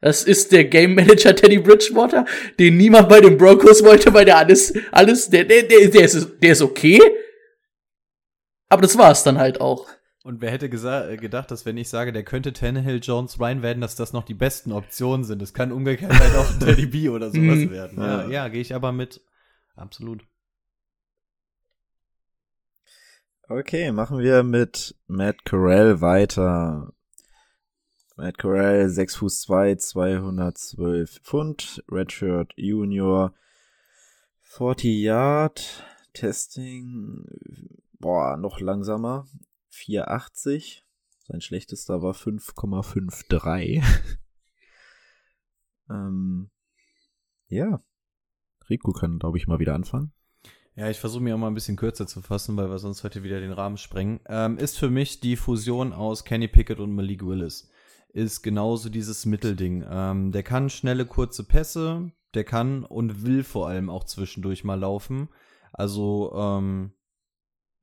Das ist der Game Manager Teddy Bridgewater, den niemand bei den Broncos wollte, weil der alles, alles, der, der, der, der, ist, der ist okay, aber das war's dann halt auch. Und wer hätte äh, gedacht, dass wenn ich sage, der könnte Tannehill, Jones, Ryan werden, dass das noch die besten Optionen sind. Das kann umgekehrt halt auch Teddy B oder sowas mhm. werden. Ja, ja gehe ich aber mit. Absolut. Okay, machen wir mit Matt Corral weiter. Matt Corral, 6 Fuß 2, 212 Pfund, Redshirt Junior, 40 Yard, Testing, boah, noch langsamer. 480. Sein schlechtester war 5,53. ähm, ja. Rico kann, glaube ich, mal wieder anfangen. Ja, ich versuche mir auch mal ein bisschen kürzer zu fassen, weil wir sonst heute wieder den Rahmen sprengen. Ähm, ist für mich die Fusion aus Kenny Pickett und Malik Willis. Ist genauso dieses Mittelding. Ähm, der kann schnelle, kurze Pässe, der kann und will vor allem auch zwischendurch mal laufen. Also, ähm,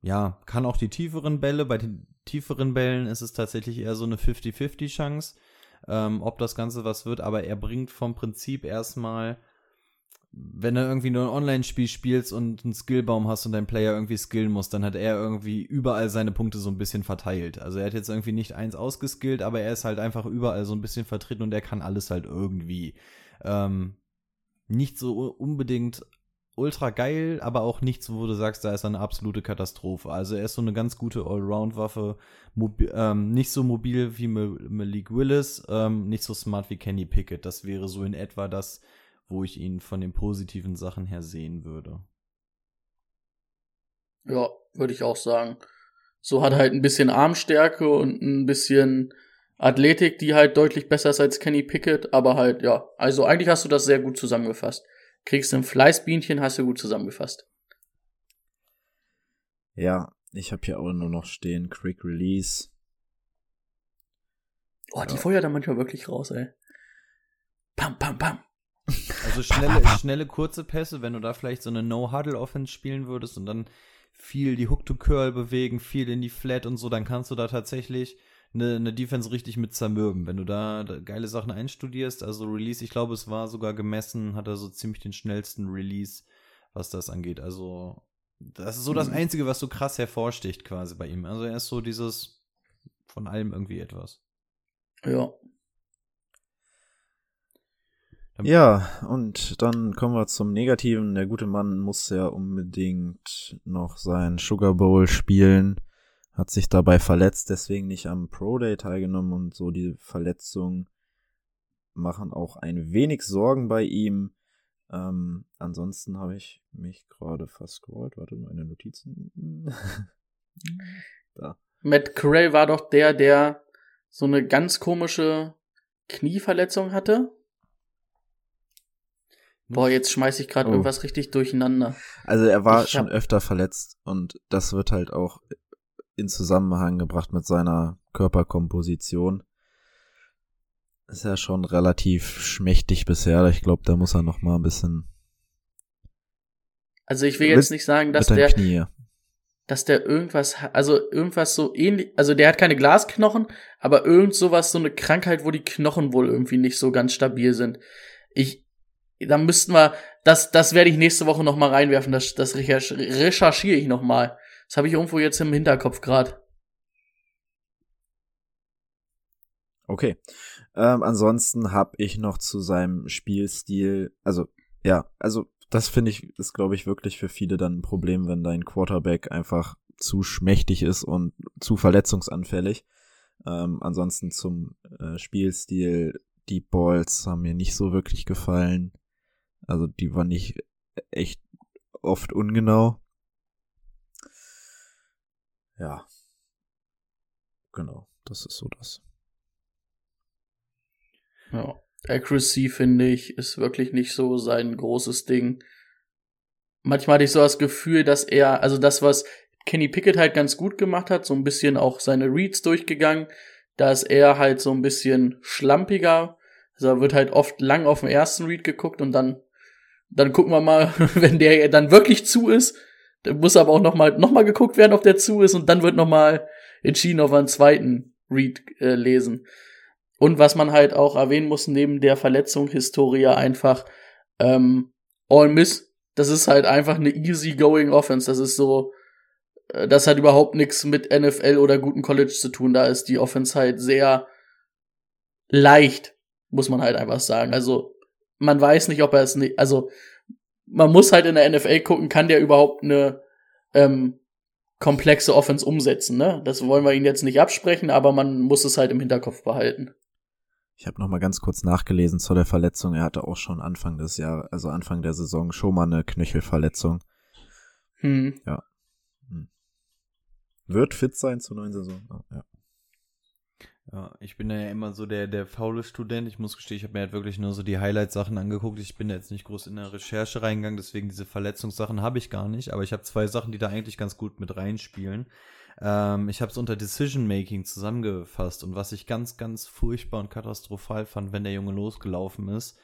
ja, kann auch die tieferen Bälle. Bei den tieferen Bällen ist es tatsächlich eher so eine 50-50 Chance, ähm, ob das Ganze was wird. Aber er bringt vom Prinzip erstmal, wenn du irgendwie nur ein Online-Spiel spielst und einen Skillbaum hast und dein Player irgendwie skillen muss, dann hat er irgendwie überall seine Punkte so ein bisschen verteilt. Also er hat jetzt irgendwie nicht eins ausgeskillt, aber er ist halt einfach überall so ein bisschen vertreten und er kann alles halt irgendwie. Ähm, nicht so unbedingt ultra geil, aber auch nichts, wo du sagst, da ist eine absolute Katastrophe. Also er ist so eine ganz gute Allround-Waffe, ähm, nicht so mobil wie Malik Willis, ähm, nicht so smart wie Kenny Pickett. Das wäre so in etwa das, wo ich ihn von den positiven Sachen her sehen würde. Ja, würde ich auch sagen. So hat er halt ein bisschen Armstärke und ein bisschen Athletik, die halt deutlich besser ist als Kenny Pickett, aber halt, ja. Also eigentlich hast du das sehr gut zusammengefasst kriegst du ein Fleißbienchen, hast du gut zusammengefasst. Ja, ich habe hier auch nur noch stehen, Quick Release. Oh, die ja. feuert da manchmal wirklich raus, ey. Pam, pam, pam. so schnelle, schnelle, kurze Pässe, wenn du da vielleicht so eine No-Huddle-Offense spielen würdest und dann viel die Hook-to-Curl bewegen, viel in die Flat und so, dann kannst du da tatsächlich eine, eine Defense richtig mit zermürben. Wenn du da, geile Sachen einstudierst, also Release, ich glaube, es war sogar gemessen, hat er so ziemlich den schnellsten Release, was das angeht. Also, das ist so das mhm. Einzige, was so krass hervorsticht quasi bei ihm. Also er ist so dieses von allem irgendwie etwas. Ja. Ja, und dann kommen wir zum Negativen. Der gute Mann muss ja unbedingt noch sein Sugar Bowl spielen, hat sich dabei verletzt, deswegen nicht am Pro Day teilgenommen und so die Verletzungen machen auch ein wenig Sorgen bei ihm. Ähm, ansonsten habe ich mich gerade verscrollt. Warte, meine Notizen. da. Matt Corral war doch der, der so eine ganz komische Knieverletzung hatte. Boah, jetzt schmeiß ich gerade oh. irgendwas richtig durcheinander. Also er war schon öfter verletzt und das wird halt auch in Zusammenhang gebracht mit seiner Körperkomposition. Ist ja schon relativ schmächtig bisher. Ich glaube, da muss er noch mal ein bisschen. Also ich will jetzt nicht sagen, dass der, Knie. dass der irgendwas, also irgendwas so ähnlich, also der hat keine Glasknochen, aber irgend sowas, so eine Krankheit, wo die Knochen wohl irgendwie nicht so ganz stabil sind. Ich, da müssten wir, das, das werde ich nächste Woche noch mal reinwerfen, das, das recherchiere ich noch mal. Das habe ich irgendwo jetzt im Hinterkopf gerade. Okay. Ähm, ansonsten habe ich noch zu seinem Spielstil, also ja, also das finde ich, ist glaube ich wirklich für viele dann ein Problem, wenn dein Quarterback einfach zu schmächtig ist und zu verletzungsanfällig. Ähm, ansonsten zum äh, Spielstil, die Balls haben mir nicht so wirklich gefallen. Also die war nicht echt oft ungenau. Ja. Genau, das ist so das. Ja. Accuracy, finde ich, ist wirklich nicht so sein großes Ding. Manchmal hatte ich so das Gefühl, dass er, also das, was Kenny Pickett halt ganz gut gemacht hat, so ein bisschen auch seine Reads durchgegangen, da ist er halt so ein bisschen schlampiger. Also er wird halt oft lang auf den ersten Read geguckt und dann dann gucken wir mal, wenn der dann wirklich zu ist. Dann muss aber auch noch mal, noch mal geguckt werden, ob der zu ist. Und dann wird noch mal entschieden, ob wir einen zweiten Read äh, lesen. Und was man halt auch erwähnen muss, neben der Verletzung Historia einfach ähm, All Miss. Das ist halt einfach eine easy-going Offense. Das ist so, äh, das hat überhaupt nichts mit NFL oder guten College zu tun. Da ist die Offense halt sehr leicht, muss man halt einfach sagen. Also man weiß nicht, ob er es nicht, also man muss halt in der NFL gucken, kann der überhaupt eine ähm, komplexe Offense umsetzen, ne? Das wollen wir ihn jetzt nicht absprechen, aber man muss es halt im Hinterkopf behalten. Ich habe noch mal ganz kurz nachgelesen zu der Verletzung. Er hatte auch schon Anfang des Jahres, also Anfang der Saison schon mal eine Knöchelverletzung. Hm. Ja. Hm. Wird fit sein zur neuen Saison. Oh, ja. Ja, ich bin ja immer so der, der faule Student. Ich muss gestehen, ich habe mir halt wirklich nur so die Highlight-Sachen angeguckt. Ich bin jetzt nicht groß in der Recherche reingegangen, deswegen diese Verletzungssachen habe ich gar nicht. Aber ich habe zwei Sachen, die da eigentlich ganz gut mit reinspielen. Ähm, ich habe es unter Decision Making zusammengefasst und was ich ganz, ganz furchtbar und katastrophal fand, wenn der Junge losgelaufen ist,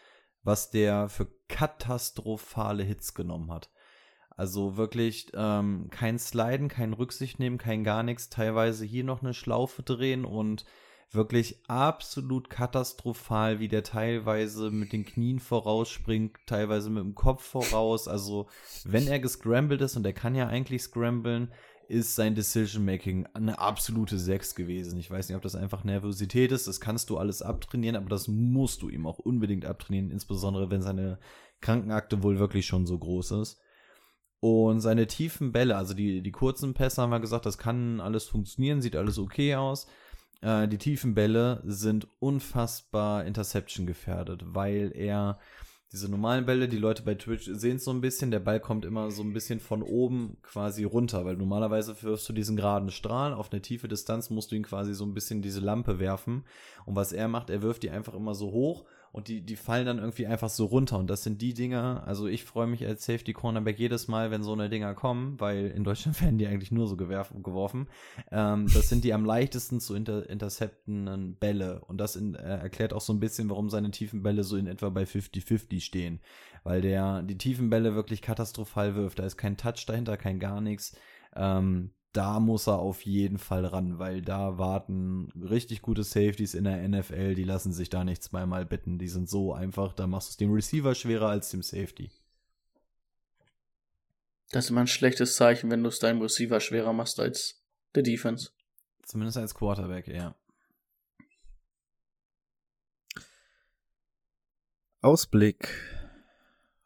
was der für katastrophale Hits genommen hat. Also wirklich ähm, kein Sliden, kein Rücksicht nehmen, kein gar nichts. Teilweise hier noch eine Schlaufe drehen und wirklich absolut katastrophal, wie der teilweise mit den Knien vorausspringt, teilweise mit dem Kopf voraus. Also, wenn er gescrambled ist, und er kann ja eigentlich scramblen, ist sein Decision Making eine absolute 6 gewesen. Ich weiß nicht, ob das einfach Nervosität ist, das kannst du alles abtrainieren, aber das musst du ihm auch unbedingt abtrainieren, insbesondere wenn seine Krankenakte wohl wirklich schon so groß ist. Und seine tiefen Bälle, also die, die kurzen Pässe haben wir gesagt, das kann alles funktionieren, sieht alles okay aus. Äh, die tiefen Bälle sind unfassbar Interception gefährdet, weil er diese normalen Bälle, die Leute bei Twitch sehen es so ein bisschen, der Ball kommt immer so ein bisschen von oben quasi runter, weil normalerweise wirfst du diesen geraden Strahl, auf eine tiefe Distanz musst du ihn quasi so ein bisschen diese Lampe werfen. Und was er macht, er wirft die einfach immer so hoch und die, die fallen dann irgendwie einfach so runter. Und das sind die Dinger, also ich freue mich als Safety Cornerback jedes Mal, wenn so eine Dinger kommen, weil in Deutschland werden die eigentlich nur so geworfen. Ähm, das sind die am leichtesten zu inter interceptenden Bälle. Und das in, äh, erklärt auch so ein bisschen, warum seine tiefen Bälle so in etwa bei 50-50 Safety stehen, weil der die tiefen Bälle wirklich katastrophal wirft. Da ist kein Touch dahinter, kein gar nichts. Ähm, da muss er auf jeden Fall ran, weil da warten richtig gute Safeties in der NFL, die lassen sich da nicht zweimal bitten. Die sind so einfach, da machst du es dem Receiver schwerer als dem Safety. Das ist immer ein schlechtes Zeichen, wenn du es deinem Receiver schwerer machst als der Defense. Zumindest als Quarterback, ja. Ausblick.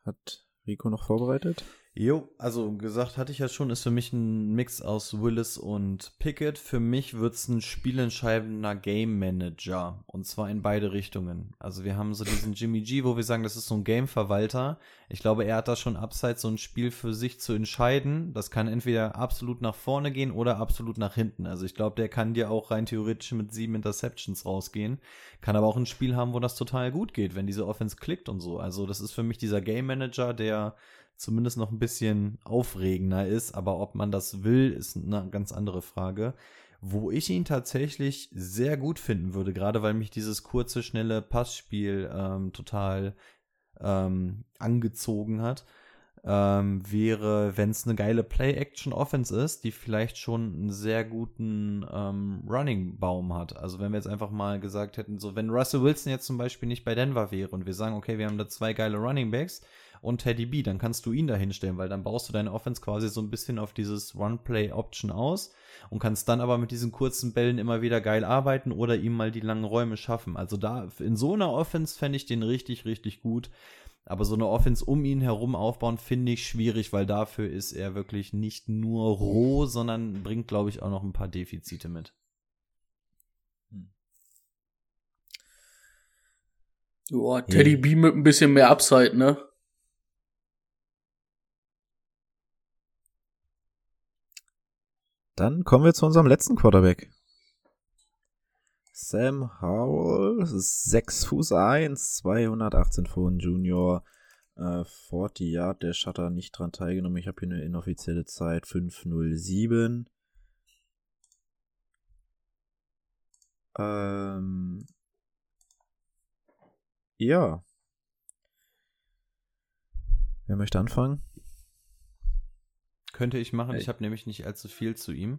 Hat Rico noch vorbereitet? Jo, also gesagt hatte ich ja schon, ist für mich ein Mix aus Willis und Pickett. Für mich wird's ein spielentscheidender Game Manager. Und zwar in beide Richtungen. Also wir haben so diesen Jimmy G, wo wir sagen, das ist so ein Game-Verwalter. Ich glaube, er hat da schon abseits so ein Spiel für sich zu entscheiden. Das kann entweder absolut nach vorne gehen oder absolut nach hinten. Also ich glaube, der kann dir auch rein theoretisch mit sieben Interceptions rausgehen. Kann aber auch ein Spiel haben, wo das total gut geht, wenn diese Offense klickt und so. Also das ist für mich dieser Game Manager, der zumindest noch ein bisschen aufregender ist. Aber ob man das will, ist eine ganz andere Frage. Wo ich ihn tatsächlich sehr gut finden würde, gerade weil mich dieses kurze, schnelle Passspiel ähm, total ähm, angezogen hat, ähm, wäre, wenn es eine geile Play-Action-Offense ist, die vielleicht schon einen sehr guten ähm, Running-Baum hat. Also wenn wir jetzt einfach mal gesagt hätten, so wenn Russell Wilson jetzt zum Beispiel nicht bei Denver wäre und wir sagen, okay, wir haben da zwei geile Running Backs, und Teddy B, dann kannst du ihn da hinstellen, weil dann baust du deine Offense quasi so ein bisschen auf dieses One-Play-Option aus und kannst dann aber mit diesen kurzen Bällen immer wieder geil arbeiten oder ihm mal die langen Räume schaffen. Also da, in so einer Offense fände ich den richtig, richtig gut. Aber so eine Offense um ihn herum aufbauen, finde ich schwierig, weil dafür ist er wirklich nicht nur roh, sondern bringt, glaube ich, auch noch ein paar Defizite mit. Boah, Teddy B mit ein bisschen mehr Upside, ne? Dann kommen wir zu unserem letzten Quarterback. Sam Howell, 6 Fuß 1, 218 Pfund Junior, äh, 40 Yard, der Shutter nicht dran teilgenommen. Ich habe hier eine inoffizielle Zeit 507. Ähm, ja. Wer möchte anfangen? Könnte ich machen. Ich habe nämlich nicht allzu viel zu ihm.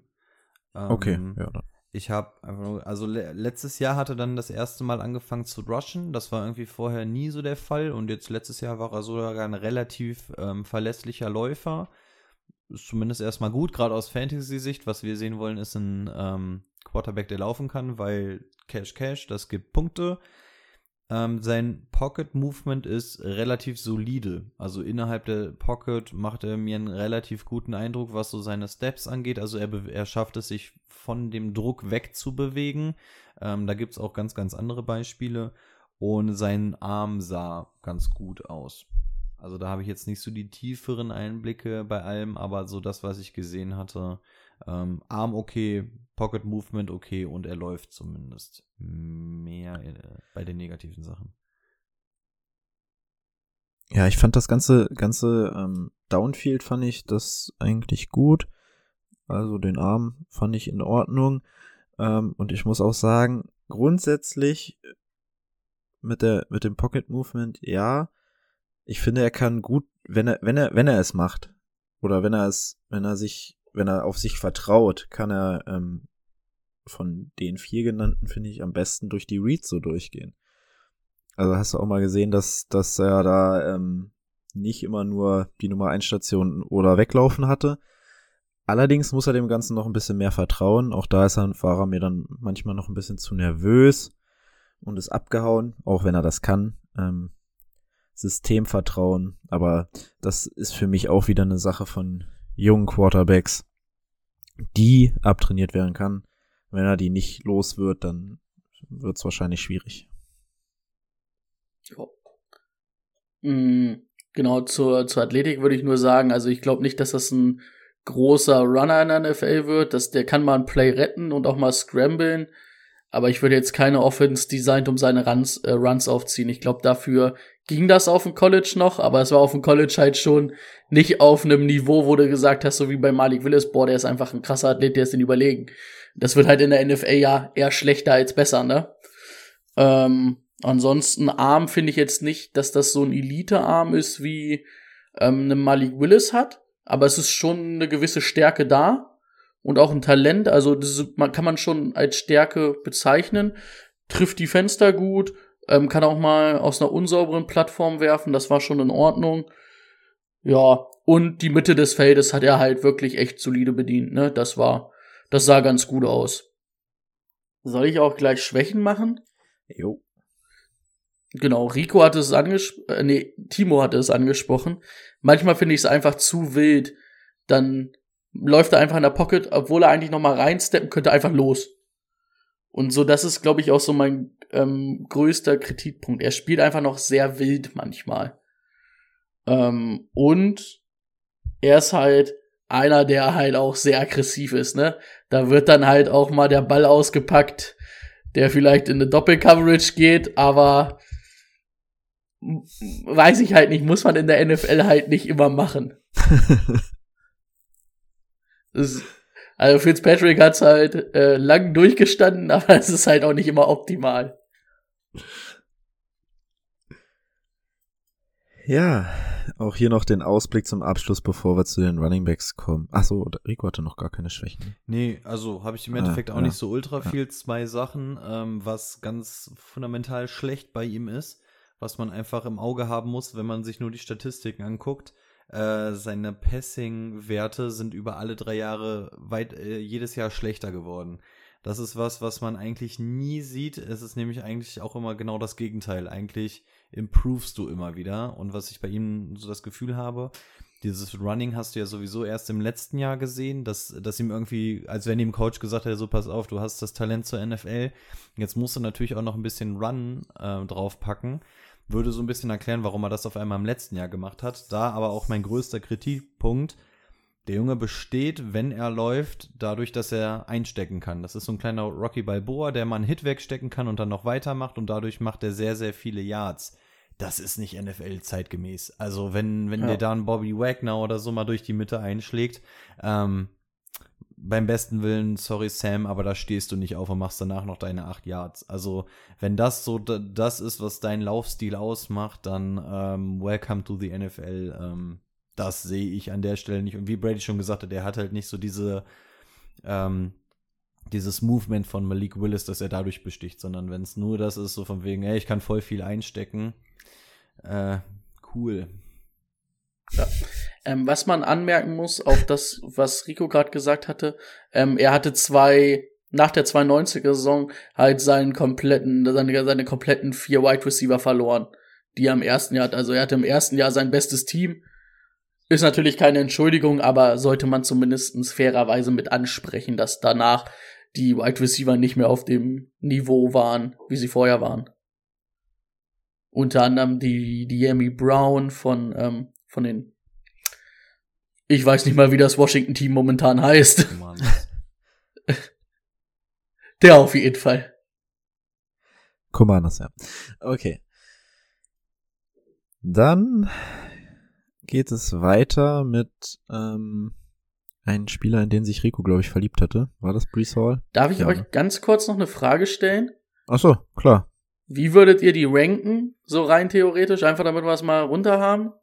Ähm, okay, ja. Dann. Ich habe also le letztes Jahr hatte dann das erste Mal angefangen zu rushen. Das war irgendwie vorher nie so der Fall. Und jetzt letztes Jahr war er sogar ein relativ ähm, verlässlicher Läufer. Ist zumindest erstmal gut, gerade aus Fantasy-Sicht. Was wir sehen wollen, ist ein ähm, Quarterback, der laufen kann, weil Cash Cash, das gibt Punkte. Ähm, sein Pocket Movement ist relativ solide. Also innerhalb der Pocket macht er mir einen relativ guten Eindruck, was so seine Steps angeht. Also er, er schafft es, sich von dem Druck wegzubewegen. Ähm, da gibt es auch ganz, ganz andere Beispiele. Und sein Arm sah ganz gut aus. Also da habe ich jetzt nicht so die tieferen Einblicke bei allem, aber so das, was ich gesehen hatte, ähm, Arm okay, Pocket Movement okay und er läuft zumindest mehr äh, bei den negativen Sachen. Ja, ich fand das ganze, ganze ähm, Downfield fand ich das eigentlich gut. Also den Arm fand ich in Ordnung. Ähm, und ich muss auch sagen, grundsätzlich mit der, mit dem Pocket Movement, ja. Ich finde, er kann gut, wenn er, wenn er, wenn er es macht. Oder wenn er es, wenn er sich wenn er auf sich vertraut, kann er ähm, von den vier genannten, finde ich, am besten durch die Reads so durchgehen. Also hast du auch mal gesehen, dass, dass er da ähm, nicht immer nur die Nummer 1 Station oder weglaufen hatte. Allerdings muss er dem Ganzen noch ein bisschen mehr vertrauen. Auch da ist er ein Fahrer mir dann manchmal noch ein bisschen zu nervös und ist abgehauen, auch wenn er das kann. Ähm, Systemvertrauen. Aber das ist für mich auch wieder eine Sache von jungen Quarterbacks, die abtrainiert werden kann. Wenn er die nicht los wird, dann wird es wahrscheinlich schwierig. Ja. Mhm, genau, zur, zur Athletik würde ich nur sagen, also ich glaube nicht, dass das ein großer Runner in der NFL wird. dass der kann mal ein Play retten und auch mal scramblen. Aber ich würde jetzt keine Offense designt um seine Runs, äh, Runs aufziehen. Ich glaube, dafür ging das auf dem College noch, aber es war auf dem College halt schon nicht auf einem Niveau, wo du gesagt hast, so wie bei Malik Willis, boah, der ist einfach ein krasser Athlet, der ist den überlegen. Das wird halt in der NFL ja eher schlechter als besser, ne? Ähm, Ansonsten Arm finde ich jetzt nicht, dass das so ein Elite-Arm ist, wie ähm, eine Malik Willis hat. Aber es ist schon eine gewisse Stärke da und auch ein Talent. Also das man, kann man schon als Stärke bezeichnen. Trifft die Fenster gut, ähm, kann auch mal aus einer unsauberen Plattform werfen. Das war schon in Ordnung. Ja, und die Mitte des Feldes hat er halt wirklich echt solide bedient. Ne, das war, das sah ganz gut aus. Soll ich auch gleich Schwächen machen? Jo. Genau, Rico hatte es angesprochen, äh, nee, Timo hatte es angesprochen. Manchmal finde ich es einfach zu wild. Dann läuft er einfach in der Pocket, obwohl er eigentlich noch mal reinsteppen könnte, einfach los. Und so, das ist, glaube ich, auch so mein ähm, größter Kritikpunkt. Er spielt einfach noch sehr wild manchmal. Ähm, und er ist halt einer, der halt auch sehr aggressiv ist, ne? Da wird dann halt auch mal der Ball ausgepackt, der vielleicht in eine Doppelcoverage geht, aber weiß ich halt nicht, muss man in der NFL halt nicht immer machen. ist, also Fitzpatrick hat's halt äh, lang durchgestanden, aber es ist halt auch nicht immer optimal. Ja, auch hier noch den Ausblick zum Abschluss, bevor wir zu den Running Backs kommen. Ach so, Rico hatte noch gar keine Schwächen. Nee, also habe ich im Endeffekt ah, auch ja. nicht so ultra viel. Zwei Sachen, ähm, was ganz fundamental schlecht bei ihm ist, was man einfach im Auge haben muss, wenn man sich nur die Statistiken anguckt. Äh, seine Passing-Werte sind über alle drei Jahre weit äh, jedes Jahr schlechter geworden. Das ist was, was man eigentlich nie sieht. Es ist nämlich eigentlich auch immer genau das Gegenteil. Eigentlich improvest du immer wieder. Und was ich bei ihm so das Gefühl habe, dieses Running hast du ja sowieso erst im letzten Jahr gesehen, dass, dass ihm irgendwie, als wenn ihm Coach gesagt hätte, so pass auf, du hast das Talent zur NFL. Jetzt musst du natürlich auch noch ein bisschen Run äh, draufpacken. Würde so ein bisschen erklären, warum er das auf einmal im letzten Jahr gemacht hat. Da aber auch mein größter Kritikpunkt. Der Junge besteht, wenn er läuft, dadurch, dass er einstecken kann. Das ist so ein kleiner Rocky Balboa, der mal einen Hit wegstecken kann und dann noch weitermacht und dadurch macht er sehr, sehr viele Yards das ist nicht NFL zeitgemäß. Also wenn, wenn ja. dir da ein Bobby Wagner oder so mal durch die Mitte einschlägt, ähm, beim besten Willen, sorry Sam, aber da stehst du nicht auf und machst danach noch deine acht Yards. Also wenn das so das ist, was dein Laufstil ausmacht, dann ähm, welcome to the NFL. Ähm, das sehe ich an der Stelle nicht. Und wie Brady schon gesagt hat, er hat halt nicht so diese ähm, dieses Movement von Malik Willis, dass er dadurch besticht, sondern wenn es nur das ist, so von wegen, ey, ich kann voll viel einstecken, äh, cool. Ja. Ähm, was man anmerken muss, auf das, was Rico gerade gesagt hatte, ähm, er hatte zwei, nach der 92er-Saison halt seinen kompletten, seine, seine kompletten vier Wide Receiver verloren, die er im ersten Jahr hat. Also er hatte im ersten Jahr sein bestes Team. Ist natürlich keine Entschuldigung, aber sollte man zumindest fairerweise mit ansprechen, dass danach die Wide Receiver nicht mehr auf dem Niveau waren, wie sie vorher waren. Unter anderem die, die Yami Brown von, ähm, von den. Ich weiß nicht mal, wie das Washington-Team momentan heißt. Der auf jeden Fall. Commanders, ja. Okay. Dann geht es weiter mit ähm, einem Spieler, in den sich Rico, glaube ich, verliebt hatte. War das Brees Hall? Darf ich Ja, euch ganz kurz noch eine Frage stellen? Ach so, klar. Wie würdet ihr die ranken, so rein theoretisch, einfach damit wir es mal runter haben?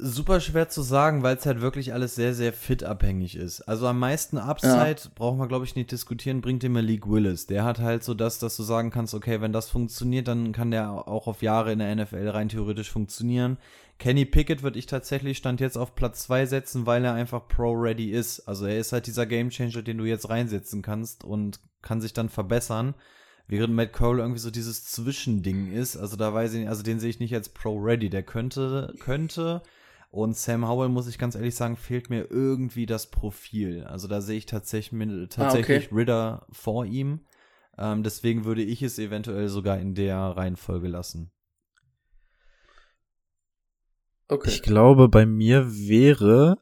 Super schwer zu sagen, weil es halt wirklich alles sehr, sehr fit abhängig ist. Also am meisten Upside, brauchen wir glaube ich nicht diskutieren, bringt dir Malik Willis. Der hat halt so das, dass du sagen kannst, okay, wenn das funktioniert, dann kann der auch auf Jahre in der NFL rein theoretisch funktionieren. Kenny Pickett würde ich tatsächlich Stand jetzt auf Platz 2 setzen, weil er einfach Pro-Ready ist. Also er ist halt dieser Gamechanger, den du jetzt reinsetzen kannst und kann sich dann verbessern. Während Matt Cole irgendwie so dieses Zwischending ist, also da weiß ich nicht, also den sehe ich nicht als Pro-Ready. Der könnte, könnte, und Sam Howell, muss ich ganz ehrlich sagen, fehlt mir irgendwie das Profil. Also da sehe ich tatsächlich, tatsächlich Ritter vor ihm. Ähm, deswegen würde ich es eventuell sogar in der Reihenfolge lassen. Okay. Ich glaube, bei mir wäre.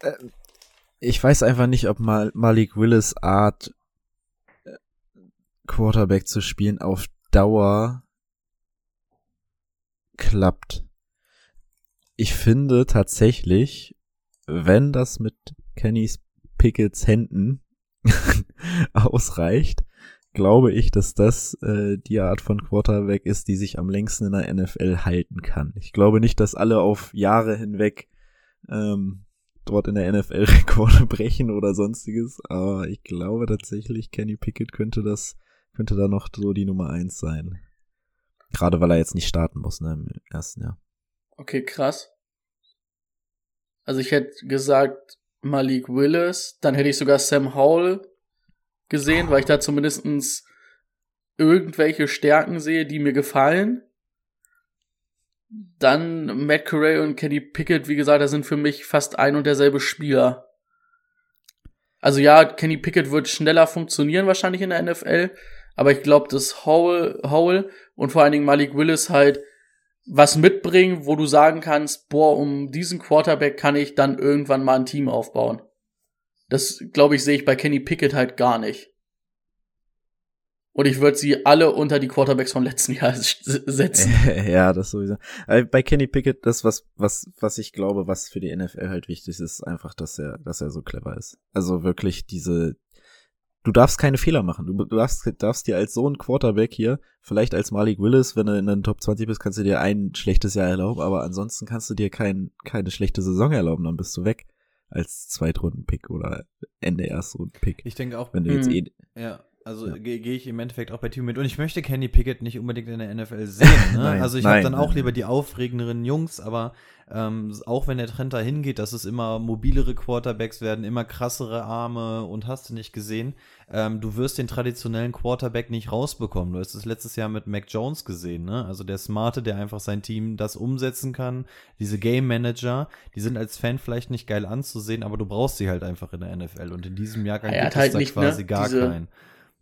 Äh, Ich weiß einfach nicht, ob Mal Malik Willis Art äh, Quarterback zu spielen auf Dauer klappt. Ich finde tatsächlich, wenn das mit Kennys Pickets Händen ausreicht, glaube ich, dass das äh, die Art von Quarterback ist, die sich am längsten in der NFL halten kann. Ich glaube nicht, dass alle auf Jahre hinweg ähm, dort in der NFL Rekorde brechen oder sonstiges, aber ich glaube tatsächlich, Kenny Pickett könnte das, könnte da noch so die Nummer eins sein. Gerade weil er jetzt nicht starten muss, ne, im ersten Jahr. Okay, krass. Also ich hätte gesagt Malik Willis, dann hätte ich sogar Sam Howell gesehen, weil ich da zumindestens irgendwelche Stärken sehe, die mir gefallen. Dann Matt Correa und Kenny Pickett, wie gesagt, das sind für mich fast ein und derselbe Spieler. Also ja, Kenny Pickett wird schneller funktionieren wahrscheinlich in der NFL, aber ich glaube, dass Howell, Howell und vor allen Dingen Malik Willis halt was mitbringen, wo du sagen kannst, boah, um diesen Quarterback kann ich dann irgendwann mal ein Team aufbauen. Das, glaube ich, sehe ich bei Kenny Pickett halt gar nicht. Und ich würde sie alle unter die Quarterbacks vom letzten Jahr setzen. ja, das sowieso. Bei Kenny Pickett, das, was, was, was ich glaube, was für die NFL halt wichtig ist, ist einfach, dass er, dass er so clever ist. Also wirklich diese, du darfst keine Fehler machen. Du, du darfst, darfst dir als so ein Quarterback hier, vielleicht als Malik Willis, wenn du in den Top 20 bist, kannst du dir ein schlechtes Jahr erlauben, aber ansonsten kannst du dir kein, keine schlechte Saison erlauben, dann bist du weg als Zweitrunden-Pick oder Ende Erstrunden-Pick. Ich denke auch, wenn du jetzt eh, ja, also ja. gehe geh ich im Endeffekt auch bei Team mit. Und ich möchte Kenny Pickett nicht unbedingt in der NFL sehen. Ne? nein, also ich habe dann auch nein. lieber die aufregenderen Jungs, aber ähm, auch wenn der Trend dahin geht, dass es immer mobilere Quarterbacks werden, immer krassere Arme und hast du nicht gesehen, ähm, du wirst den traditionellen Quarterback nicht rausbekommen. Du hast es letztes Jahr mit Mac Jones gesehen, ne? Also der Smarte, der einfach sein Team das umsetzen kann. Diese Game Manager, die sind als Fan vielleicht nicht geil anzusehen, aber du brauchst sie halt einfach in der NFL. Und in diesem Jahr gibt es halt da nicht, quasi ne? gar Diese keinen.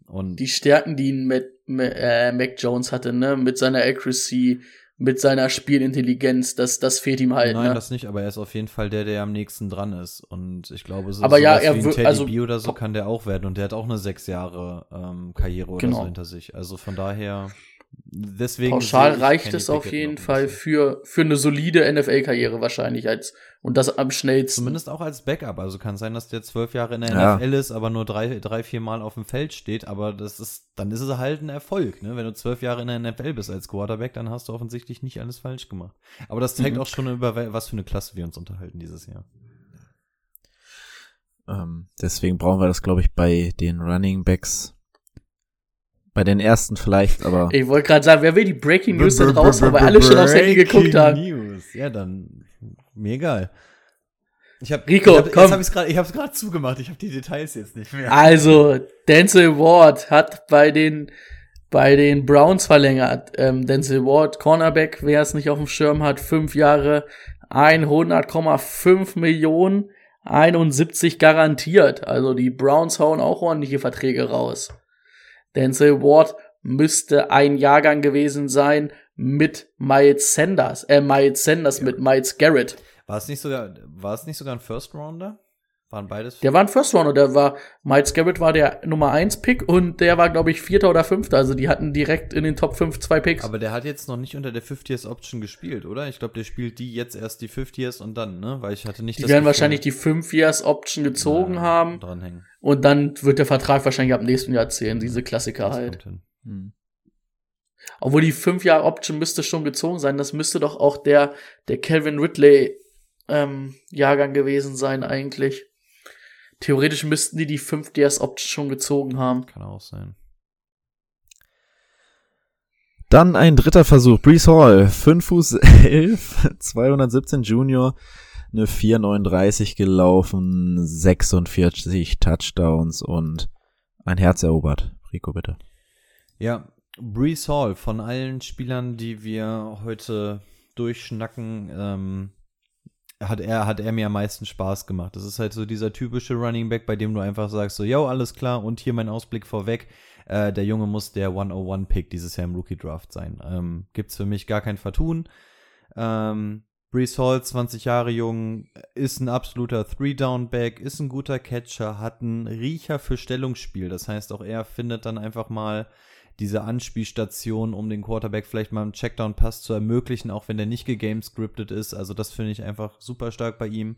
Und die Stärken, die ihn mit, mit äh, Mac Jones hatte, ne, mit seiner Accuracy, mit seiner Spielintelligenz, das, das fehlt ihm halt. Nein, ne? das nicht, aber er ist auf jeden Fall der, der am nächsten dran ist. Und ich glaube, so aber ja, er wie ein Teddy also, B oder so kann der auch werden. Und der hat auch eine sechs Jahre ähm, Karriere oder genau. so hinter sich. Also von daher, deswegen. Pauschal reicht es auf jeden Fall für, für eine solide NFL-Karriere wahrscheinlich als und das am schnellsten. Zumindest auch als Backup. Also kann sein, dass der zwölf Jahre in der ja. NFL ist, aber nur drei, drei, vier Mal auf dem Feld steht. Aber das ist, dann ist es halt ein Erfolg. Ne? Wenn du zwölf Jahre in der NFL bist als Quarterback, dann hast du offensichtlich nicht alles falsch gemacht. Aber das zeigt mhm. auch schon über was für eine Klasse wir uns unterhalten dieses Jahr. Ähm, deswegen brauchen wir das, glaube ich, bei den Running Backs bei den ersten vielleicht, aber. Ich wollte gerade sagen, wer will die Breaking News denn raus, weil alle schon aufs Handy geguckt haben. News. Ja, dann mir egal. Ich hab, Rico, ich hab, komm. Jetzt hab ich's grad, ich habe es gerade zugemacht. Ich habe die Details jetzt nicht mehr. Also Denzel Ward hat bei den bei den Browns verlängert. Ähm, Denzel Ward, Cornerback, wer es nicht auf dem Schirm hat, fünf Jahre, 100,5 Millionen, 71 garantiert. Also die Browns hauen auch ordentliche Verträge raus. Denzel Ward müsste ein Jahrgang gewesen sein mit Miles Sanders, äh, Miles Sanders ja. mit Miles Garrett. War es nicht sogar, war es nicht sogar ein First Rounder? Waren beides? Der war ein First Rounder, der war, Miles Garrett war der Nummer 1 Pick und der war, glaube ich, Vierter oder Fünfter. Also die hatten direkt in den Top 5 zwei Picks. Aber der hat jetzt noch nicht unter der 50ers Option gespielt, oder? Ich glaube, der spielt die jetzt erst die 50ers und dann, ne? Weil ich hatte nicht Die werden wahrscheinlich die 5 Years Option gezogen ja, haben. Dranhängen. Und dann wird der Vertrag wahrscheinlich ab nächsten Jahr zählen, diese Klassiker das halt. Hm. Obwohl die 5 Jahre Option müsste schon gezogen sein. Das müsste doch auch der, der Calvin Ridley ähm, Jahrgang gewesen sein eigentlich. Theoretisch müssten die die 5 DS Option schon gezogen haben. Kann auch sein. Dann ein dritter Versuch. Brees Hall, 5 Fuß 11, 217 Junior, eine 439 gelaufen, 46 Touchdowns und ein Herz erobert. Rico, bitte. Ja, Brees Hall, von allen Spielern, die wir heute durchschnacken, ähm, hat er, hat er mir am meisten Spaß gemacht. Das ist halt so dieser typische Running Back, bei dem du einfach sagst, so, yo, alles klar, und hier mein Ausblick vorweg. Äh, der Junge muss der 101-Pick dieses Jahr im Rookie-Draft sein. Ähm, gibt's für mich gar kein Vertun. Ähm, Brees Hall, 20 Jahre jung, ist ein absoluter Three-Down-Back, ist ein guter Catcher, hat einen Riecher für Stellungsspiel. Das heißt, auch er findet dann einfach mal diese Anspielstation, um den Quarterback vielleicht mal einen Checkdown-Pass zu ermöglichen, auch wenn der nicht gegamescriptet ist. Also das finde ich einfach super stark bei ihm.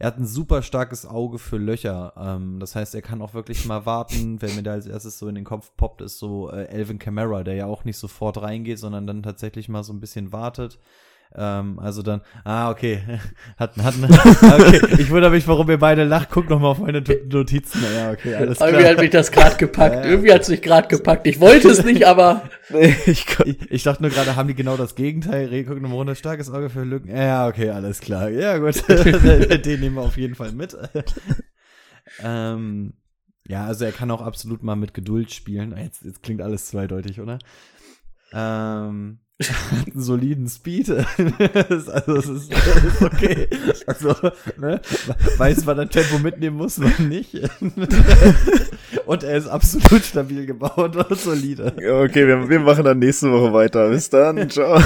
er hat ein super starkes Auge für Löcher. Ähm, das heißt, er kann auch wirklich mal warten. Wer mir da als erstes so in den Kopf poppt, ist so äh, Elvin Kamara, der ja auch nicht sofort reingeht, sondern dann tatsächlich mal so ein bisschen wartet. Ähm, also dann, ah, okay, hatten, hatten, okay, ich wundere mich, warum ihr beide lacht, guck noch mal auf meine Notizen, ja, okay, alles klar. Irgendwie hat mich das gerade gepackt, ja, irgendwie hat es mich gerade gepackt, ich wollte es nicht, aber. ich, ich, ich, dachte nur gerade, haben die genau das Gegenteil, Reh, guck nochmal runter, starkes Auge für Lücken, ja, okay, alles klar, ja, gut, den nehmen wir auf jeden Fall mit. ähm, ja, also er kann auch absolut mal mit Geduld spielen, jetzt, jetzt klingt alles zweideutig, oder? Ähm, hat einen soliden Speed. also es ist, das ist okay. Also, ne? Weiß, wann er Tempo mitnehmen muss, wann nicht. und er ist absolut stabil gebaut und solide. Okay, wir, wir machen dann nächste Woche weiter. Bis dann. Ciao.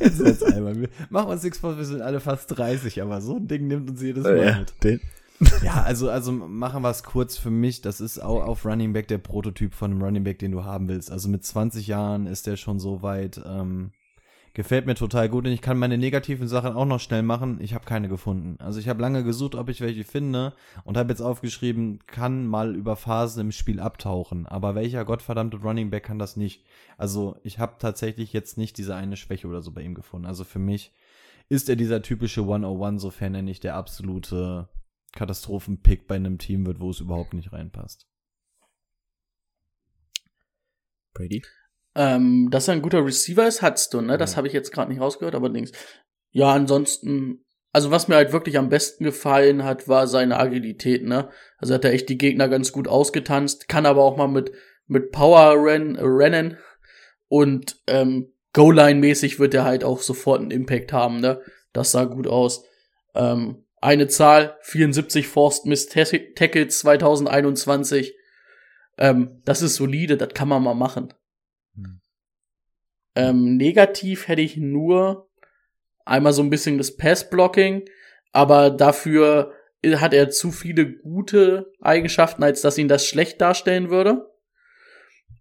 Jetzt, einmal. Wir machen uns nichts vor, wir sind alle fast 30, aber so ein Ding nimmt uns jedes Mal ja, mit. Den. Ja, also, also machen wir es kurz für mich. Das ist auch auf Running Back der Prototyp von einem Running Back, den du haben willst. Also mit 20 Jahren ist der schon so weit. Ähm, gefällt mir total gut und ich kann meine negativen Sachen auch noch schnell machen. Ich habe keine gefunden. Also ich habe lange gesucht, ob ich welche finde und habe jetzt aufgeschrieben, kann mal über Phasen im Spiel abtauchen. Aber welcher gottverdammte Running Back kann das nicht? Also ich habe tatsächlich jetzt nicht diese eine Schwäche oder so bei ihm gefunden. Also für mich ist er dieser typische 101, sofern er nicht der absolute Katastrophenpick bei einem Team wird, wo es überhaupt nicht reinpasst. Brady? Ähm, dass er ein guter Receiver ist, hat's du, ne? Das ja. habe ich jetzt gerade nicht rausgehört, aber links. Ja, ansonsten, also was mir halt wirklich am besten gefallen hat, war seine Agilität, ne? Also hat er echt die Gegner ganz gut ausgetanzt, kann aber auch mal mit, mit Power ren, rennen und ähm, Goal-Line-mäßig wird er halt auch sofort einen Impact haben, ne? Das sah gut aus. Ähm, eine Zahl, 74 Forced Miss Tackles 2021. Ähm, das ist solide, das kann man mal machen. Hm. Ähm, negativ hätte ich nur einmal so ein bisschen das Pass-Blocking, aber dafür hat er zu viele gute Eigenschaften, als dass ihn das schlecht darstellen würde.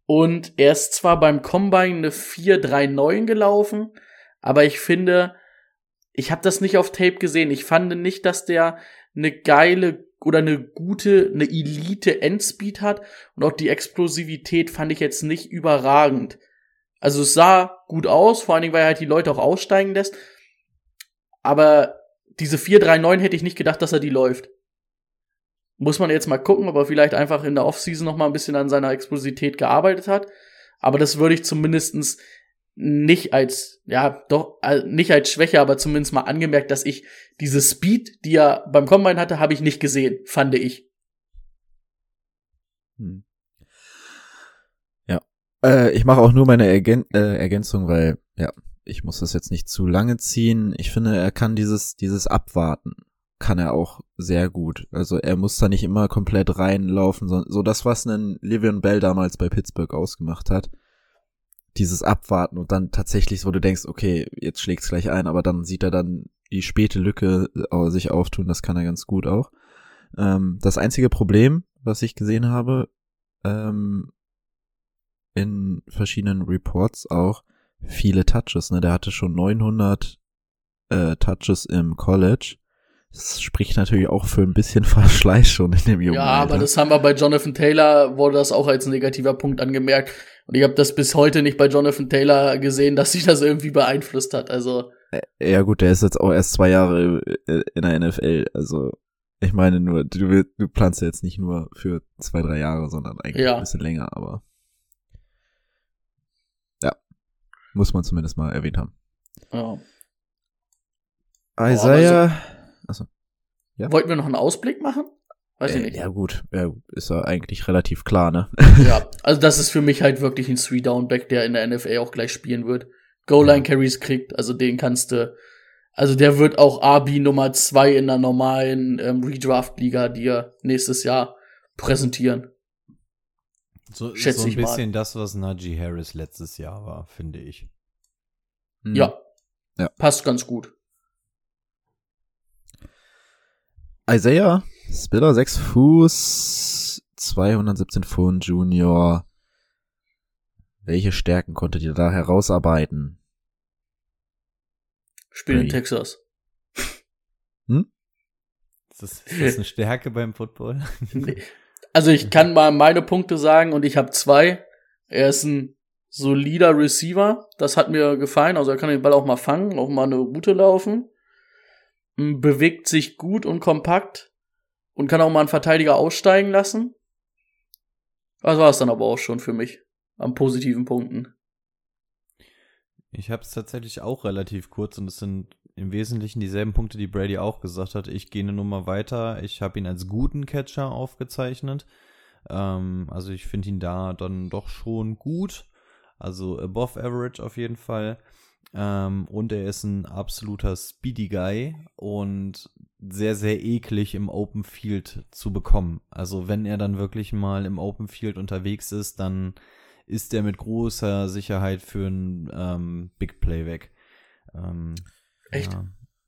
Und er ist zwar beim Combine eine 4-3-9 gelaufen, aber ich finde, ich habe das nicht auf Tape gesehen. Ich fand nicht, dass der eine geile oder eine gute, eine Elite Endspeed hat und auch die Explosivität fand ich jetzt nicht überragend. Also es sah gut aus, vor allen Dingen, weil er halt die Leute auch aussteigen lässt. Aber diese 4-3-9 hätte ich nicht gedacht, dass er die läuft. Muss man jetzt mal gucken, ob er vielleicht einfach in der Offseason noch mal ein bisschen an seiner Explosivität gearbeitet hat. Aber das würde ich zumindestens nicht als, ja, doch, nicht als Schwäche, aber zumindest mal angemerkt, dass ich diese Speed, die er beim Combine hatte, habe ich nicht gesehen, fand ich. Hm. Ja. Äh, ich mache auch nur meine Ergän äh, Ergänzung, weil, ja, ich muss das jetzt nicht zu lange ziehen. Ich finde, er kann dieses, dieses Abwarten, kann er auch sehr gut. Also er muss da nicht immer komplett reinlaufen, so, so das, was einen Livion Bell damals bei Pittsburgh ausgemacht hat dieses Abwarten und dann tatsächlich, wo du denkst, okay, jetzt schlägt's gleich ein, aber dann sieht er dann die späte Lücke äh, sich auftun, das kann er ganz gut auch. Ähm, das einzige Problem, was ich gesehen habe, ähm, in verschiedenen Reports auch, viele Touches, ne, der hatte schon 900 äh, Touches im College. Das spricht natürlich auch für ein bisschen Verschleiß schon in dem Jungen. Ja, aber das haben wir bei Jonathan Taylor, wurde das auch als negativer Punkt angemerkt. Und ich habe das bis heute nicht bei Jonathan Taylor gesehen, dass sich das irgendwie beeinflusst hat. Also ja gut, der ist jetzt auch erst zwei Jahre äh, in der NFL. Also ich meine nur, du, du planst ja jetzt nicht nur für zwei, drei Jahre, sondern eigentlich ja. ein bisschen länger. Aber ja, muss man zumindest mal erwähnt haben. Ja. Isaiah. Also, ja? Wollten wir noch einen Ausblick machen? Weiß ich äh, nicht. Ja, gut. Ja, ist ja eigentlich relativ klar, ne? ja, also das ist für mich halt wirklich ein Three-Down-Back, der in der NFL auch gleich spielen wird. Goal-Line-Carries kriegt, also den kannst du, also der wird auch RB Nummer zwei in der normalen ähm, Redraft-Liga dir nächstes Jahr präsentieren. So, Schätze so ein bisschen mal. das, was Najee Harris letztes Jahr war, finde ich. Hm. Ja. ja. Passt ganz gut. Isaiah Spiller 6 Fuß, 217 Pfund Junior. Welche Stärken konntet ihr da herausarbeiten? Spiel in Texas. Hm? Ist das, ist das eine Stärke beim Football? Nee. Also ich kann mal meine Punkte sagen und ich habe zwei. Er ist ein solider Receiver, das hat mir gefallen. Also er kann den Ball auch mal fangen, auch mal eine Route laufen. Bewegt sich gut und kompakt und kann auch mal einen Verteidiger aussteigen lassen. Das war es dann aber auch schon für mich an positiven Punkten. Ich habe es tatsächlich auch relativ kurz und es sind im Wesentlichen dieselben Punkte, die Brady auch gesagt hat. Ich gehe eine Nummer weiter. Ich habe ihn als guten Catcher aufgezeichnet. Ähm, also ich finde ihn da dann doch schon gut. Also above average auf jeden Fall. Ähm, und er ist ein absoluter Speedy Guy und sehr, sehr eklig im Open Field zu bekommen. Also wenn er dann wirklich mal im Open Field unterwegs ist, dann ist er mit großer Sicherheit für ein ähm, Big Play weg. Ähm, Echt?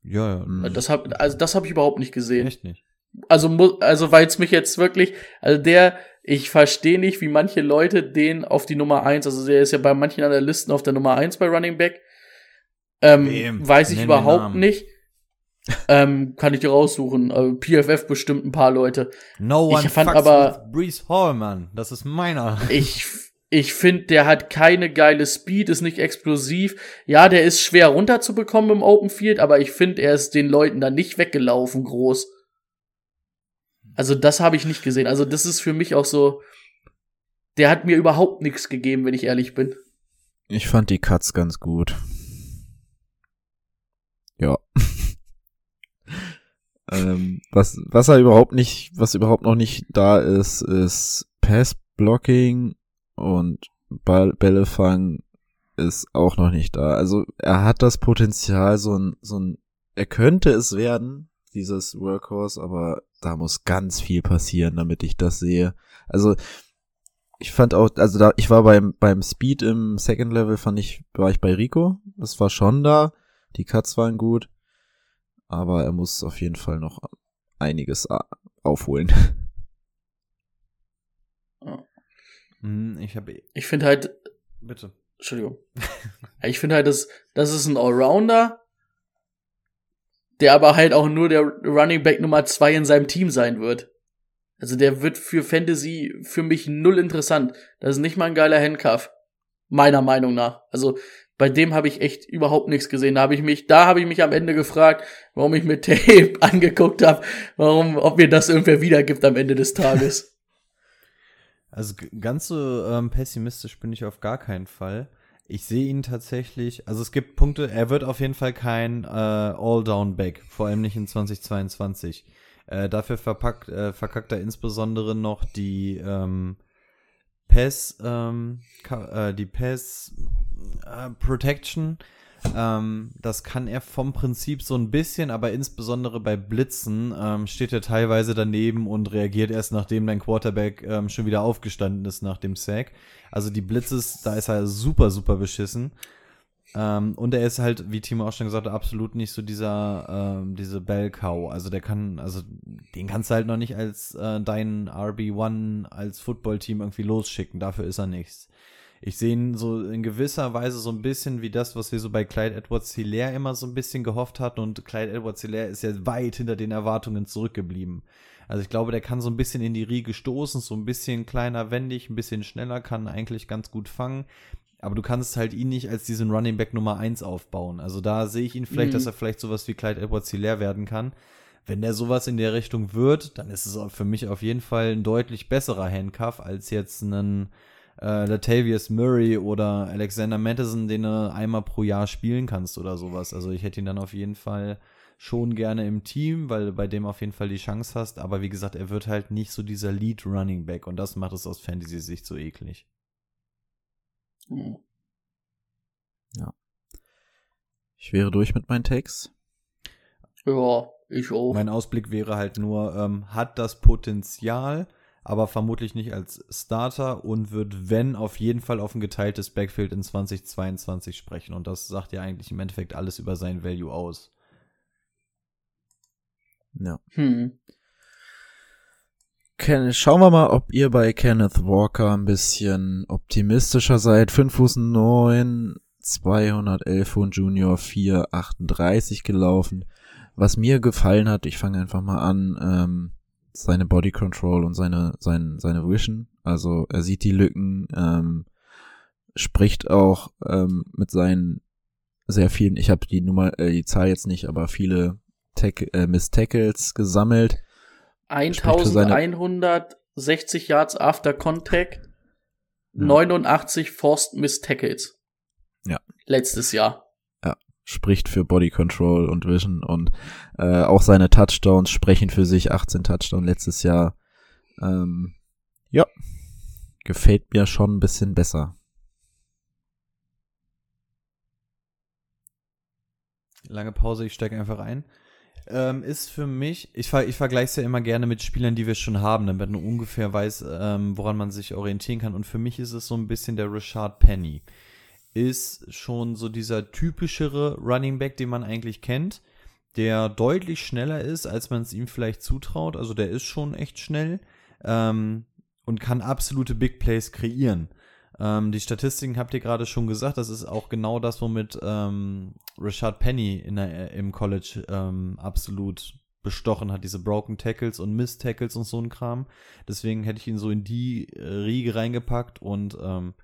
Ja, ja. ja. Das hab, also das habe ich überhaupt nicht gesehen. Echt nicht. Also, also weil es mich jetzt wirklich, also der, ich verstehe nicht, wie manche Leute den auf die Nummer eins, also der ist ja bei manchen an der Listen auf der Nummer eins bei Running Back. Ähm, Wem? weiß ich Nenn überhaupt nicht. ähm, kann ich dir raussuchen. Also PFF bestimmt ein paar Leute. No Ich one fand fucks aber- with Brees Hall, Mann. Das ist meiner. Ich, ich finde, der hat keine geile Speed, ist nicht explosiv. Ja, der ist schwer runterzubekommen im Open Field, aber ich finde, er ist den Leuten da nicht weggelaufen groß. Also das habe ich nicht gesehen. Also das ist für mich auch so, der hat mir überhaupt nichts gegeben, wenn ich ehrlich bin. Ich fand die Cuts ganz gut. Ja. ähm, was, was er überhaupt nicht, was überhaupt noch nicht da ist, ist Pass-Blocking und Ball, Bällefang ist auch noch nicht da. Also er hat das Potenzial, so ein, so ein, er könnte es werden, dieses Workhorse, aber da muss ganz viel passieren, damit ich das sehe. Also ich fand auch, also da, ich war beim, beim Speed im Second Level, fand ich, war ich bei Rico. Das war schon da. Die Cuts waren gut. Aber er muss auf jeden Fall noch einiges a- aufholen. Hm, Ich habe. Ich finde halt, Bitte. Entschuldigung. Ich finde halt, das, das ist ein Allrounder, der aber halt auch nur der Running Back Nummer zwei in seinem Team sein wird. Also der wird für Fantasy für mich null interessant. Das ist nicht mal ein geiler Handcuff. Meiner Meinung nach. Also bei dem habe ich echt überhaupt nichts gesehen. Da habe ich mich, da habe ich mich am Ende gefragt, warum ich mir Tape angeguckt habe, warum, ob mir das irgendwer wiedergibt am Ende des Tages. Also ganz so ähm, pessimistisch bin ich auf gar keinen Fall. Ich sehe ihn tatsächlich, also es gibt Punkte, er wird auf jeden Fall kein äh, All-Down-Back, vor allem nicht in 2022. Äh, dafür verpackt, äh, verkackt er insbesondere noch die ähm, Pass, ähm, äh, die Pass äh, Protection. Ähm, das kann er vom Prinzip so ein bisschen, aber insbesondere bei Blitzen ähm, steht er teilweise daneben und reagiert erst nachdem dein Quarterback ähm, schon wieder aufgestanden ist nach dem Sack. Also die Blitzes, da ist er super, super beschissen. Ähm, und er ist halt, wie Timo auch schon gesagt hat, absolut nicht so dieser, ähm, diese Bell Cow. Also der kann, also den kannst du halt noch nicht als äh, dein RB1 als Footballteam irgendwie losschicken. Dafür ist er nichts. Ich sehe ihn so in gewisser Weise so ein bisschen wie das, was wir so bei Clyde Edwards Hilaire immer so ein bisschen gehofft hatten. Und Clyde Edwards Hilaire ist ja weit hinter den Erwartungen zurückgeblieben. Also ich glaube, der kann so ein bisschen in die Riege stoßen, so ein bisschen kleiner, wendig, ein bisschen schneller, kann eigentlich ganz gut fangen. Aber du kannst halt ihn nicht als diesen Running Back Nummer 1 aufbauen. Also da sehe ich ihn vielleicht, Mhm. dass er vielleicht sowas wie Clyde Edwards Hilaire werden kann. Wenn der sowas in der Richtung wird, dann ist es für mich auf jeden Fall ein deutlich besserer Handcuff als jetzt einen äh, Latavius Murray oder Alexander Madison, den du einmal pro Jahr spielen kannst oder sowas. Also ich hätte ihn dann auf jeden Fall schon gerne im Team, weil du bei dem auf jeden Fall die Chance hast. Aber wie gesagt, er wird halt nicht so dieser Lead Running Back und das macht es aus Fantasy-Sicht so eklig. Hm. Ich wäre durch mit meinen Takes. Ja, ich auch. Mein Ausblick wäre halt nur, ähm, hat das Potenzial, aber vermutlich nicht als Starter und wird, wenn, auf jeden Fall auf ein geteiltes Backfield in 2022 sprechen. Und das sagt ja eigentlich im Endeffekt alles über sein Value aus. Ja. Hm. Ken, schauen wir mal, ob ihr bei Kenneth Walker ein bisschen optimistischer seid. 5 Fuß 9, 211 und Junior 438 gelaufen. Was mir gefallen hat, ich fange einfach mal an, ähm, seine Body Control und seine, sein, seine Vision. Also er sieht die Lücken, ähm, spricht auch ähm, mit seinen sehr vielen, ich habe die Nummer, äh, die Zahl jetzt nicht, aber viele Tack, äh, Miss Tackles gesammelt. 1160 Yards after Contact, ja. 89 Forced Miss Tackles. Ja. Letztes Jahr. Spricht für Body Control und Vision und äh, auch seine Touchdowns sprechen für sich. 18 Touchdowns letztes Jahr. Ähm, ja, gefällt mir schon ein bisschen besser. Lange Pause, ich stecke einfach ein. Ähm, ist für mich, ich, ver ich vergleiche es ja immer gerne mit Spielern, die wir schon haben, damit man ungefähr weiß, ähm, woran man sich orientieren kann. Und für mich ist es so ein bisschen der Richard Penny. Ist schon so dieser typischere Running Back, den man eigentlich kennt, der deutlich schneller ist, als man es ihm vielleicht zutraut. Also der ist schon echt schnell ähm, und kann absolute Big Plays kreieren. Ähm, die Statistiken habt ihr gerade schon gesagt, das ist auch genau das, womit ähm, Rashad Penny in der, im College ähm, absolut bestochen hat, diese Broken Tackles und Miss Tackles und so ein Kram. Deswegen hätte ich ihn so in die äh, Riege reingepackt und ähm,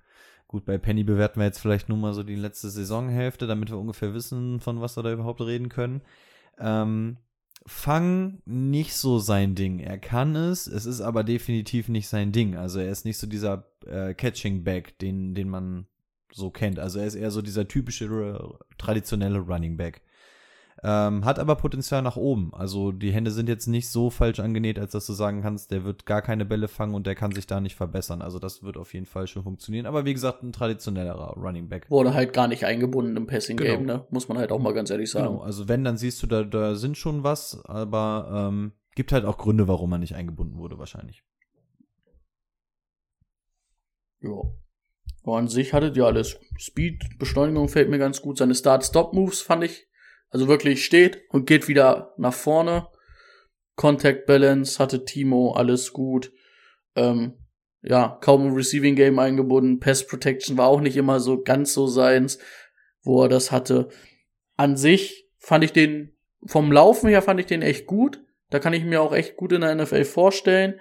gut, bei Penny bewerten wir jetzt vielleicht nur mal so die letzte Saisonhälfte, damit wir ungefähr wissen, von was wir da überhaupt reden können. Ähm, Fang nicht so sein Ding. Er kann es, es ist aber definitiv nicht sein Ding. Also er ist nicht so dieser äh, Catching Back, den, den man so kennt. Also er ist eher so dieser typische traditionelle Running Back. Ähm, hat aber Potenzial nach oben. Also die Hände sind jetzt nicht so falsch angenäht, als dass du sagen kannst, der wird gar keine Bälle fangen und der kann sich da nicht verbessern. Also das wird auf jeden Fall schon funktionieren. Aber wie gesagt, ein traditionellerer Running Back. Wurde halt gar nicht eingebunden im Passing Game, genau. ne? Muss man halt auch mal ganz ehrlich sagen. Genau, also wenn, dann siehst du, da, da sind schon was, aber ähm, gibt halt auch Gründe, warum er nicht eingebunden wurde, wahrscheinlich. Ja. Aber an sich hattet ihr alles. Speed, Beschleunigung fällt mir ganz gut. Seine Start-Stop-Moves fand ich also wirklich steht und geht wieder nach vorne. Contact Balance hatte Timo, alles gut. Ähm, ja, kaum im Receiving Game eingebunden. Pass Protection war auch nicht immer so ganz so seins, wo er das hatte. An sich fand ich den, vom Laufen her fand ich den echt gut. Da kann ich mir auch echt gut in der NFL vorstellen.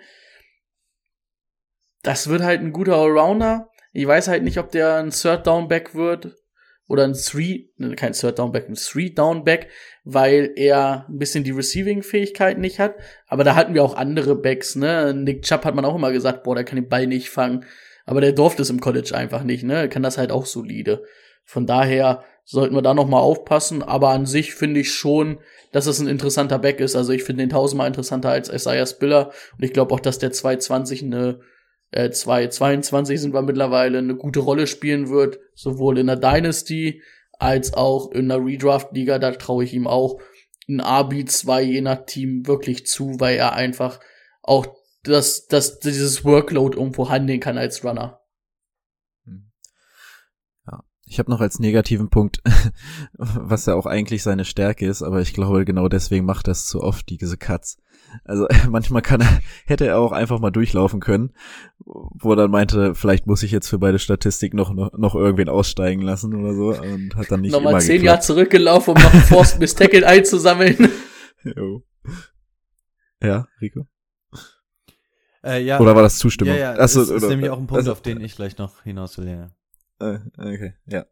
Das wird halt ein guter Allrounder. Ich weiß halt nicht, ob der ein Third Down Back wird oder ein Three, ne, kein Third Down Back, ein Three Down Back, weil er ein bisschen die Receiving-Fähigkeiten nicht hat. Aber da hatten wir auch andere Backs, ne? Nick Chubb hat man auch immer gesagt, boah, der kann den Ball nicht fangen. Aber der durfte es im College einfach nicht, ne? Kann das halt auch solide. Von daher sollten wir da noch mal aufpassen. Aber an sich finde ich schon, dass es ein interessanter Back ist. Also ich finde den tausendmal interessanter als Isaiah Spiller. Und ich glaube auch, dass der 220 eine äh, 222 sind wir mittlerweile, eine gute Rolle spielen wird, sowohl in der Dynasty als auch in der Redraft-Liga. Da traue ich ihm auch ein RB2 je nach Team wirklich zu, weil er einfach auch das, das, dieses Workload irgendwo handeln kann als Runner. Hm. Ja, ich habe noch als negativen Punkt, was ja auch eigentlich seine Stärke ist, aber ich glaube genau deswegen macht das zu oft diese Cuts. Also manchmal kann er, hätte er auch einfach mal durchlaufen können, wo er dann meinte, vielleicht muss ich jetzt für beide Statistik noch, noch, noch irgendwen aussteigen lassen oder so und hat dann nicht Nochmal immer zehn Jahre zurückgelaufen, um noch einen Forst Miss Tackle einzusammeln. Jo. Ja, Rico? Äh, ja, oder war das Zustimmung? Ja, ja, Achso, das ist oder, nämlich auch ein Punkt, also, auf den ich gleich noch hinaus will, ja. Äh, okay, ja.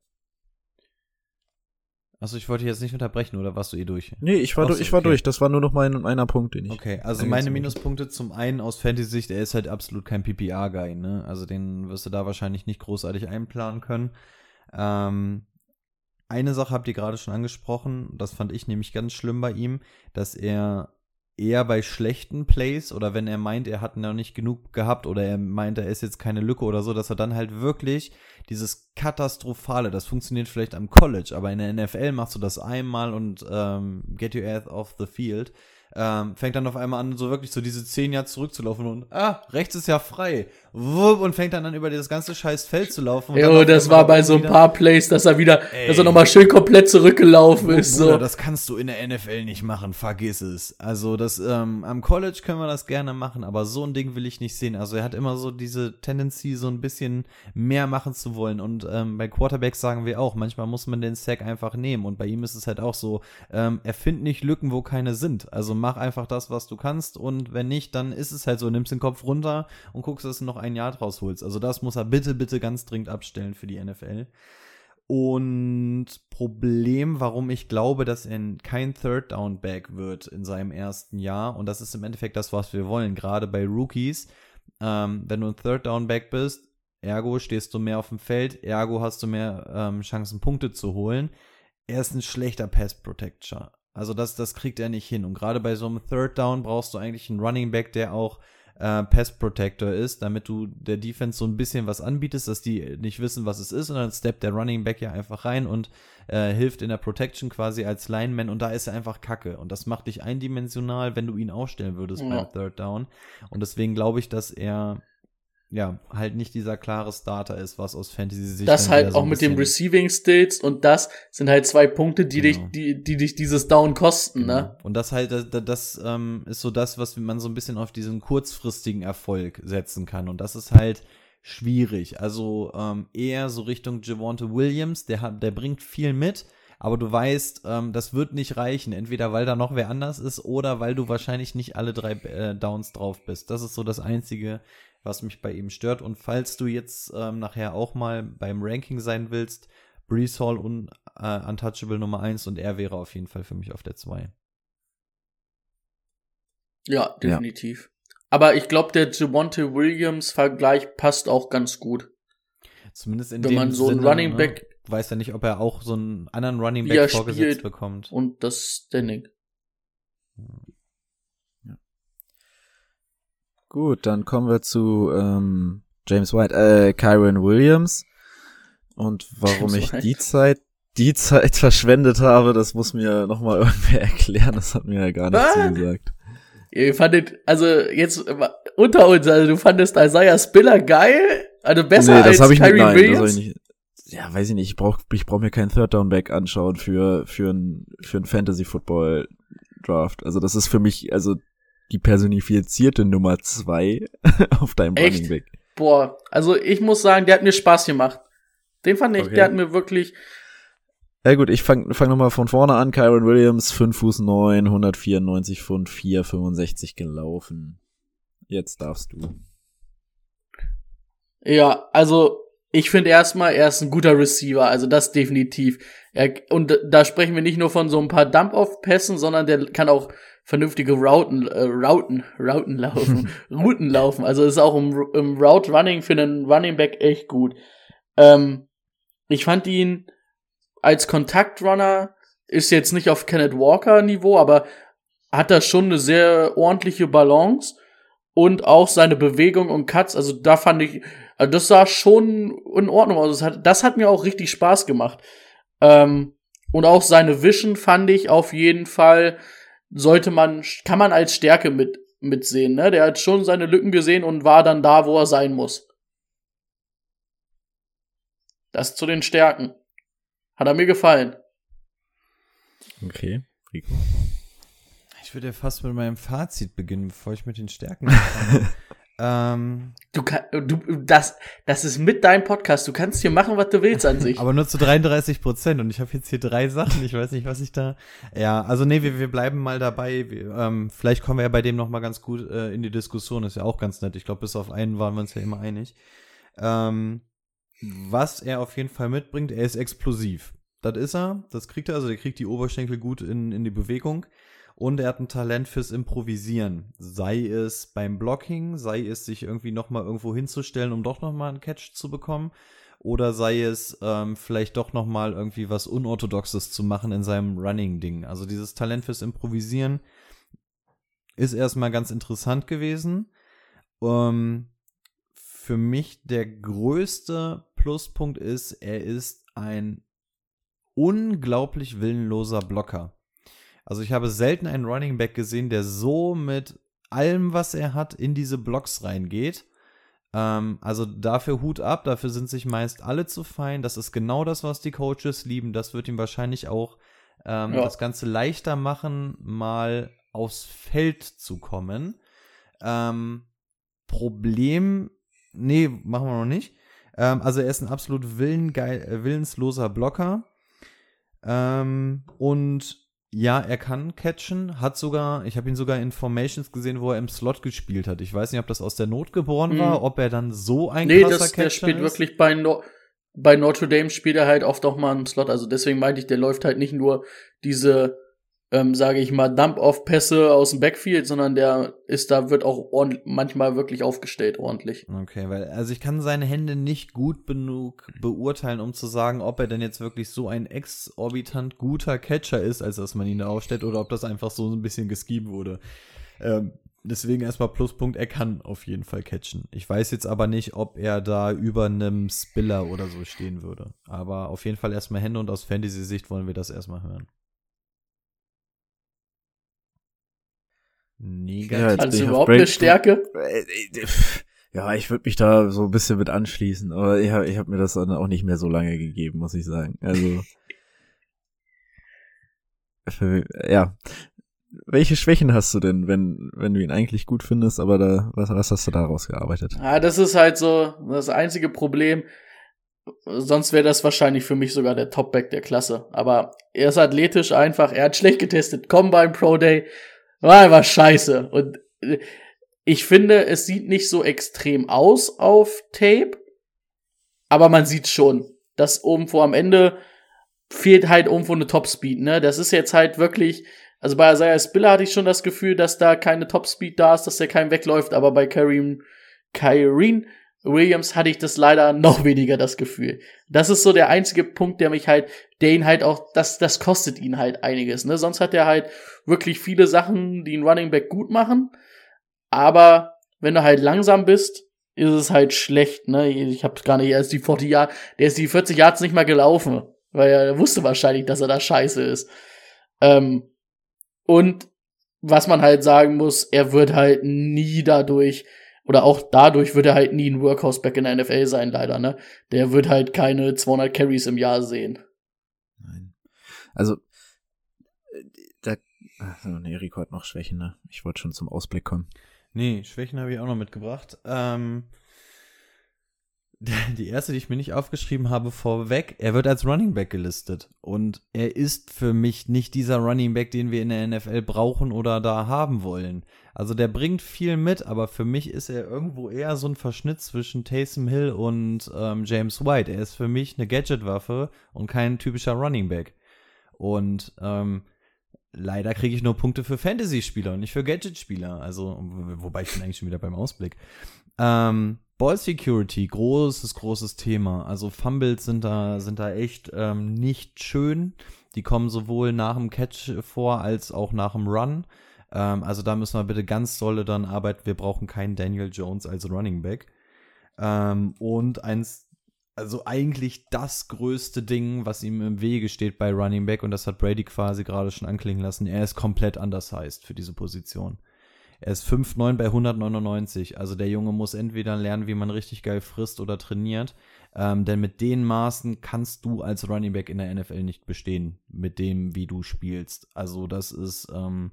Also ich wollte jetzt nicht unterbrechen, oder warst du eh durch? Nee, ich war, so, ich war okay. durch. Das war nur noch mein einer Punkt, den ich. Okay, also meine Minuspunkte zum einen aus Fantasy-Sicht, er ist halt absolut kein PPR-Guy, ne? Also den wirst du da wahrscheinlich nicht großartig einplanen können. Ähm, eine Sache habt ihr gerade schon angesprochen, das fand ich nämlich ganz schlimm bei ihm, dass er eher bei schlechten Plays oder wenn er meint, er hat noch nicht genug gehabt oder er meint, er ist jetzt keine Lücke oder so, dass er dann halt wirklich dieses Katastrophale, das funktioniert vielleicht am College, aber in der NFL machst du das einmal und ähm, get your ass off the field. Ähm, fängt dann auf einmal an, so wirklich so diese zehn Jahre zurückzulaufen und ah, rechts ist ja frei. Wupp, und fängt dann an über das ganze scheiß Feld zu laufen. Jo, das war bei so ein paar Plays, dass er wieder, Ey. dass er nochmal schön komplett zurückgelaufen ist. Bruder, So. das kannst du in der NFL nicht machen, vergiss es. Also das ähm, am College können wir das gerne machen, aber so ein Ding will ich nicht sehen. Also er hat immer so diese Tendency, so ein bisschen mehr machen zu wollen. Und ähm, bei Quarterbacks sagen wir auch, manchmal muss man den Sack einfach nehmen. Und bei ihm ist es halt auch so, ähm, er findet nicht Lücken, wo keine sind. Also mach einfach das, was du kannst. Und wenn nicht, dann ist es halt so, nimmst den Kopf runter und guckst, dass du noch ein Jahr draus holst. Also das muss er bitte, bitte ganz dringend abstellen für die NFL. Und Problem, warum ich glaube, dass er kein Third Down Back wird in seinem ersten Jahr. Und das ist im Endeffekt das, was wir wollen, gerade bei Rookies. Ähm, wenn du ein Third Down Back bist, ergo stehst du mehr auf dem Feld, ergo hast du mehr ähm, Chancen, Punkte zu holen. Er ist ein schlechter Pass Protector. Also das, das kriegt er nicht hin. Und gerade bei so einem Third Down brauchst du eigentlich einen Running Back, der auch äh, Pass Protector ist, damit du der Defense so ein bisschen was anbietest, dass die nicht wissen, was es ist. Und dann steppt der Running Back ja einfach rein und äh, hilft in der Protection quasi als Lineman. Und da ist er einfach kacke. Und das macht dich eindimensional, wenn du ihn aufstellen würdest Ja. beim Third Down. Und deswegen glaube ich, dass er ja, halt nicht dieser klare Starter ist, was aus Fantasy-Sicht Das halt so auch mit bisschen- Receiving Stills und das sind halt zwei Punkte, die Genau. dich, die, die dich dieses Down kosten, ne? Genau. Und das halt, das, das ähm, ist so das, was man so ein bisschen auf diesen kurzfristigen Erfolg setzen kann. Und das ist halt schwierig. Also ähm, eher so Richtung Javante Williams, der hat, der bringt viel mit, aber du weißt, ähm, das wird nicht reichen. Entweder weil da noch wer anders ist oder weil du wahrscheinlich nicht alle drei äh, Downs drauf bist. Das ist so das Einzige, was mich bei ihm stört. Und falls du jetzt ähm, nachher auch mal beim Ranking sein willst, Brees Hall und äh, Untouchable Nummer 1 und er wäre auf jeden Fall für mich auf der 2. Ja, definitiv. Aber ich glaube, der Javonte Williams-Vergleich passt auch ganz gut. Zumindest in Wenn dem man so einen Running ne? Back- weiß ja nicht, ob er auch so einen anderen Running Back vorgesetzt bekommt. und das Standing. Gut, dann kommen wir zu ähm, James White, äh, Kyron Williams. Und warum James ich White. die Zeit, die Zeit verschwendet habe, das muss mir nochmal irgendwer erklären. Das hat mir ja gar nicht Was? zugesagt. Ihr fandet, also jetzt äh, unter uns, also du fandest Isaiah Spiller geil? Also besser nee, das als habe ich nicht, Kyrie nein, das Williams? hab ich nicht. Ja, weiß ich nicht. Ich brauch, ich brauch mir keinen Third Down Back anschauen für für ein für ein Fantasy Football Draft. Also das ist für mich also die personifizierte Nummer zwei auf deinem Echt? Running Back. Boah, also ich muss sagen, der hat mir Spaß gemacht. Den fand ich, Okay. der hat mir wirklich, Ja gut, ich fang, fang nochmal von vorne an. Kyron Williams, 5 Fuß 9, 194 Pfund, 465 gelaufen. Jetzt darfst du. ja, also ich finde erstmal, er ist ein guter Receiver, also das definitiv. Er, und da sprechen wir nicht nur von so ein paar Dump-Off-Pässen, sondern der kann auch vernünftige Routen, äh, Routen, Routen laufen, Routen laufen. Also ist auch im, im Route Running für einen Running Back echt gut. Ähm, ich fand ihn als Kontaktrunner ist jetzt nicht auf Kenneth Walker Niveau, aber hat da schon eine sehr ordentliche Balance und auch seine Bewegung und Cuts, also da fand ich, also das sah schon in Ordnung aus. Das hat, das hat mir auch richtig Spaß gemacht. Ähm, und auch seine Vision fand ich auf jeden Fall, sollte man, kann man als Stärke mit, mitsehen, ne? Der hat schon seine Lücken gesehen und war dann da, wo er sein muss. Das zu den Stärken. Hat er mir gefallen. Okay. Rico. Ich würde ja fast mit meinem Fazit beginnen, bevor ich mit den Stärken anfange. ähm, Du kann, du, das, das ist mit deinem Podcast. Du kannst hier machen, was du willst an sich. aber nur zu 33 Prozent und ich habe jetzt hier drei Sachen. Ich weiß nicht, was ich da. Ja, also nee, wir, wir bleiben mal dabei. Wir, ähm, vielleicht kommen wir ja bei dem noch mal ganz gut äh, in die Diskussion. Ist ja auch ganz nett. Ich glaube, bis auf einen waren wir uns ja immer einig. Ähm, was er auf jeden Fall mitbringt, er ist explosiv. Das ist er, das kriegt er, also der kriegt die Oberschenkel gut in, in die Bewegung. Und er hat ein Talent fürs Improvisieren. Sei es beim Blocking, sei es sich irgendwie nochmal irgendwo hinzustellen, um doch nochmal einen Catch zu bekommen. Oder sei es ähm, vielleicht doch nochmal irgendwie was Unorthodoxes zu machen in seinem Running-Ding. Also dieses Talent fürs Improvisieren ist erstmal ganz interessant gewesen. Ähm, für mich der größte Pluspunkt ist, er ist ein unglaublich willenloser Blocker. Also ich habe selten einen Running Back gesehen, der so mit allem, was er hat, in diese Blocks reingeht. Ähm, also dafür Hut ab, dafür sind sich meist alle zu fein. Das ist genau das, was die Coaches lieben. Das wird ihm wahrscheinlich auch ähm, ja. das Ganze leichter machen, mal aufs Feld zu kommen. Ähm, Problem, nee, machen wir noch nicht. Ähm, also er ist ein absolut willengeil, äh, willensloser Blocker. Ähm, und ja, er kann catchen, hat sogar, ich habe ihn sogar in Formations gesehen, wo er im Slot gespielt hat. Ich weiß nicht, ob das aus der Not geboren mhm. war, ob er dann so ein nee, krasser das, Catcher der spielt ist. wirklich bei, no bei Notre Dame spielt er halt oft auch mal im Slot. Also deswegen meinte ich, der läuft halt nicht nur diese ähm, sage ich mal, Dump-Off-Pässe aus dem Backfield, sondern der ist da, wird auch manchmal wirklich aufgestellt ordentlich. Okay, weil, also ich kann seine Hände nicht gut genug beurteilen, um zu sagen, ob er denn jetzt wirklich so ein exorbitant guter Catcher ist, als dass man ihn da aufstellt, oder ob das einfach so ein bisschen geschemt wurde. Ähm, deswegen erstmal Pluspunkt, er kann auf jeden Fall catchen. Ich weiß jetzt aber nicht, ob er da über einem Spiller oder so stehen würde. Aber auf jeden Fall erstmal Hände und aus Fantasy-Sicht wollen wir das erstmal hören. Negativ. Ja, also überhaupt eine Stärke? Äh, äh, ja, ich würde mich da so ein bisschen mit anschließen, aber ich habe ich hab mir das dann auch nicht mehr so lange gegeben, muss ich sagen. Also, für, ja. Welche Schwächen hast du denn, wenn, wenn du ihn eigentlich gut findest, aber da, was, was hast du daraus gearbeitet? Ah, das ist halt so das einzige Problem. Sonst wäre das wahrscheinlich für mich sogar der Topback der Klasse. Aber er ist athletisch einfach, er hat schlecht getestet, Combine Pro Day, war einfach scheiße. Und äh, ich finde, es sieht nicht so extrem aus auf Tape, aber man sieht schon, dass irgendwo am Ende fehlt halt irgendwo eine Topspeed, ne? Das ist jetzt halt wirklich, also bei Isaiah Spiller hatte ich schon das Gefühl, dass da keine Topspeed da ist, dass der kein wegläuft, aber bei Kareem, Kyrene Williams hatte ich das leider noch weniger das Gefühl. Das ist so der einzige Punkt, der mich halt, der ihn halt auch, das, das kostet ihn halt einiges, ne? Sonst hat er halt wirklich viele Sachen, die einen Running Back gut machen. Aber wenn du halt langsam bist, ist es halt schlecht, ne? Ich hab's gar nicht, er ist die 40 Jahre, der ist die 40 Yards nicht mal gelaufen. Weil er wusste wahrscheinlich, dass er da scheiße ist. Ähm, und was man halt sagen muss, er wird halt nie dadurch oder auch dadurch wird er halt nie ein Workhorse-Back in der NFL sein, leider, ne? Der wird halt keine 200 Carries im Jahr sehen. Nein. Also, äh, da, also, nee, Rico hat noch Schwächen, ne? Ich wollte schon zum Ausblick kommen. Nee, Schwächen habe ich auch noch mitgebracht. Ähm, die erste, die ich mir nicht aufgeschrieben habe, vorweg, er wird als Running Back gelistet. Und er ist für mich nicht dieser Running Back, den wir in der NFL brauchen oder da haben wollen. Also der bringt viel mit, aber für mich ist er irgendwo eher so ein Verschnitt zwischen Taysom Hill und ähm, James White. Er ist für mich eine Gadget-Waffe und kein typischer Running Back. Und ähm, leider kriege ich nur Punkte für Fantasy-Spieler und nicht für Gadget-Spieler. Also, wobei ich bin eigentlich schon wieder beim Ausblick. Ähm, Ball Security, großes, großes Thema. Also Fumbles sind da, sind da echt ähm, nicht schön. Die kommen sowohl nach dem Catch vor als auch nach dem Run. Ähm, also da müssen wir bitte ganz dolle dann arbeiten. Wir brauchen keinen Daniel Jones als Running Back. Ähm, und eins, also eigentlich das größte Ding, was ihm im Wege steht bei Running Back, und das hat Brady quasi gerade schon anklingen lassen, er ist komplett anders heißt für diese Position. Er ist 5'9 bei 199. Also der Junge muss entweder lernen, wie man richtig geil frisst oder trainiert. Ähm, denn mit den Maßen kannst du als Running Back in der NFL nicht bestehen. Mit dem, wie du spielst. Also das ist, ähm,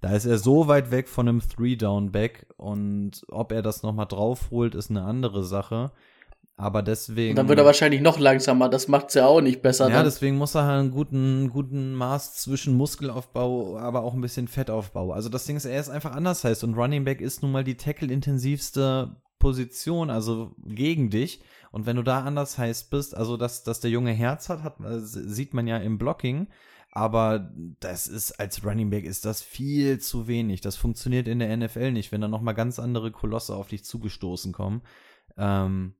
da ist er so weit weg von einem Three-Down-Back. Und ob er das nochmal draufholt, ist eine andere Sache. Aber deswegen. Und dann wird er wahrscheinlich noch langsamer, das macht's ja auch nicht besser. Ja, dann. deswegen muss er halt einen guten, guten Maß zwischen Muskelaufbau, aber auch ein bisschen Fettaufbau. Also das Ding ist, er ist einfach anders heißt und Running Back ist nun mal die tackle-intensivste Position, also gegen dich. Und wenn du da anders heißt bist, also dass, dass der Junge Herz hat, hat, äh, sieht man ja im Blocking. Aber das ist, als Running Back ist das viel zu wenig. Das funktioniert in der NFL nicht, wenn da nochmal ganz andere Kolosse auf dich zugestoßen kommen. Ähm,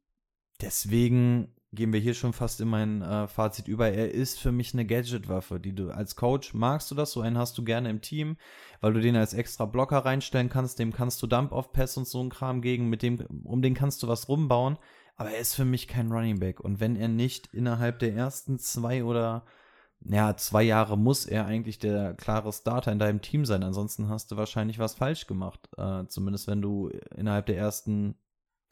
deswegen gehen wir hier schon fast in mein äh, Fazit über. Er ist für mich eine Gadget-Waffe, die du als Coach magst du das, so einen hast du gerne im Team, weil du den als extra Blocker reinstellen kannst, dem kannst du Dump-Off-Pass und so ein Kram gegen, mit dem, um den kannst du was rumbauen, aber er ist für mich kein Running Back und wenn er nicht innerhalb der ersten zwei oder ja, zwei Jahre muss er eigentlich der klare Starter in deinem Team sein, ansonsten hast du wahrscheinlich was falsch gemacht, äh, zumindest wenn du innerhalb der ersten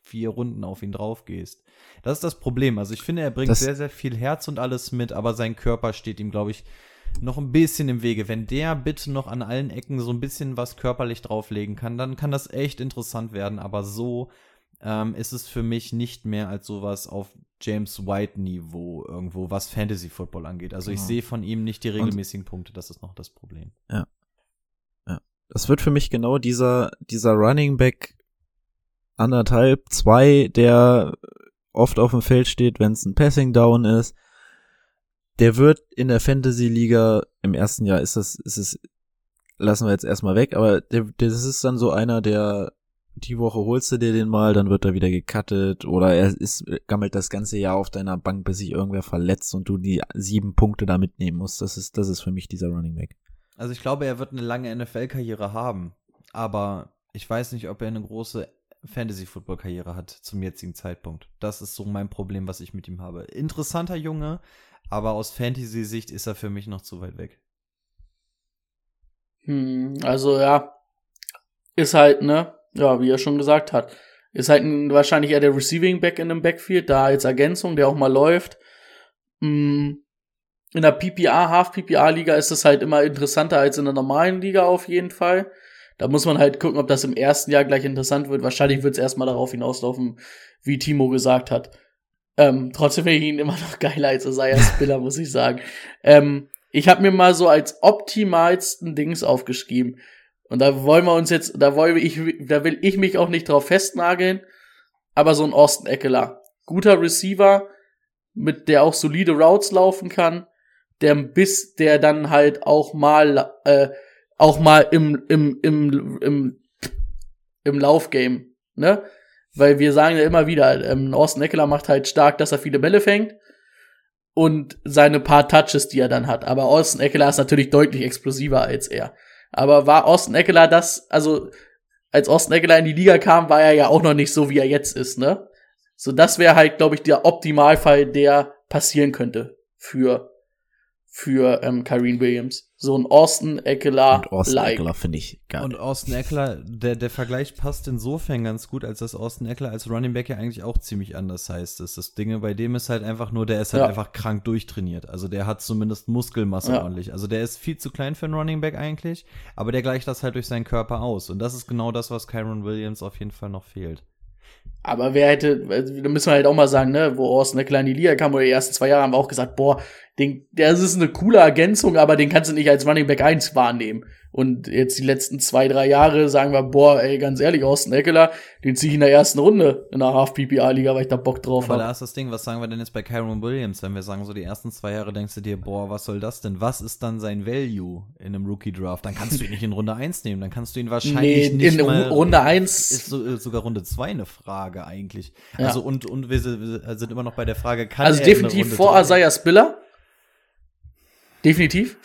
vier Runden auf ihn drauf gehst. Das ist das Problem. Also ich finde, er bringt Das- sehr, sehr viel Herz und alles mit, aber sein Körper steht ihm, glaube ich, noch ein bisschen im Wege. Wenn der bitte noch an allen Ecken so ein bisschen was körperlich drauflegen kann, dann kann das echt interessant werden. Aber so ähm, ist es für mich nicht mehr als sowas auf James White-Niveau irgendwo, was Fantasy Football angeht. Also ich Genau. sehe von ihm nicht die Und- regelmäßigen Punkte, das ist noch das Problem. Das wird für mich genau dieser, dieser Running Back anderthalb, zwei, der oft auf dem Feld steht, wenn es ein Passing Down ist. Der wird in der Fantasy Liga im ersten Jahr ist das, ist es, lassen wir jetzt erstmal weg, aber der, das ist dann so einer, der die Woche holst du dir den mal, dann wird er wieder gecuttet oder er ist, gammelt das ganze Jahr auf deiner Bank, bis sich irgendwer verletzt und du die sieben Punkte da mitnehmen musst. Das ist, das ist für mich dieser Running Back. Also ich glaube, er wird eine lange NFL-Karriere haben, aber ich weiß nicht, ob er eine große Fantasy-Football-Karriere hat zum jetzigen Zeitpunkt. Das ist so mein Problem, was ich mit ihm habe. Interessanter Junge, aber aus Fantasy-Sicht ist er für mich noch zu weit weg. Hm, also ja, ist halt, ne, ja, wie er schon gesagt hat, ist halt ein, wahrscheinlich eher der Receiving Back in dem Backfield, da als Ergänzung, der auch mal läuft. Hm, in der PPA, Half-PPA-Liga ist es halt immer interessanter als in der normalen Liga auf jeden Fall. Da muss man halt gucken, ob das im ersten Jahr gleich interessant wird. Wahrscheinlich wird es erstmal darauf hinauslaufen, wie Timo gesagt hat. Ähm, trotzdem finde ich ihn immer noch geiler als Isaiah Spiller, muss ich sagen. Ähm, ich habe mir mal so als optimalsten Dings aufgeschrieben. Und da wollen wir uns jetzt, da wollen ich, da will ich mich auch nicht drauf festnageln. Aber so ein Austin Eckler. Guter Receiver, mit der auch solide Routes laufen kann, der bis, der dann halt auch mal, äh, auch mal im, im, im, im, im Laufgame, ne? Weil wir sagen ja immer wieder, ähm, Austin Eckler macht halt stark, dass er viele Bälle fängt und seine paar Touches, die er dann hat. Aber Austin Eckler ist natürlich deutlich explosiver als er. Aber war Austin Eckler das, also als Austin Eckler in die Liga kam, war er ja auch noch nicht so, wie er jetzt ist, ne? So, das wäre halt, glaube ich, der Optimalfall, der passieren könnte für, für ähm, Kyrene Williams. So ein Austin Eckler Und Austin like. Eckler finde ich geil. Und Austin Eckler, der, der Vergleich passt insofern ganz gut, als dass Austin Eckler als Running Back ja eigentlich auch ziemlich anders heißt. Das, das Ding bei dem ist halt einfach nur, der ist halt Ja. einfach krank durchtrainiert. Also der hat zumindest Muskelmasse Ja. ordentlich. Also der ist viel zu klein für einen Running Back eigentlich, aber der gleicht das halt durch seinen Körper aus. Und das ist genau das, was Kyron Williams auf jeden Fall noch fehlt. Aber wer hätte, da müssen wir halt auch mal sagen, ne, wo Austin Eckler in die Liga kam, oder die ersten zwei Jahre haben wir auch gesagt, boah, den, das ist eine coole Ergänzung, aber den kannst du nicht als Running Back 1 wahrnehmen. Und jetzt die letzten zwei, drei Jahre sagen wir, boah, ey, ganz ehrlich, Austin Eckler, den zieh ich in der ersten Runde in der Half-PPA-Liga, weil ich da Bock drauf Aber habe. da ist das Ding, was sagen wir denn jetzt bei Kyron Williams? Wenn wir sagen, so die ersten zwei Jahre denkst du dir, boah, was soll das denn? Was ist dann sein Value in einem Rookie-Draft? Dann kannst du ihn nicht in Runde 1 nehmen, dann kannst du ihn wahrscheinlich Nee, nicht in mal Runde 1 ist so, äh, sogar Runde 2 eine Frage eigentlich. Ja. Also und, und wir sind immer noch bei der Frage, kann Also er in definitiv vor Isaiah Spiller. Definitiv.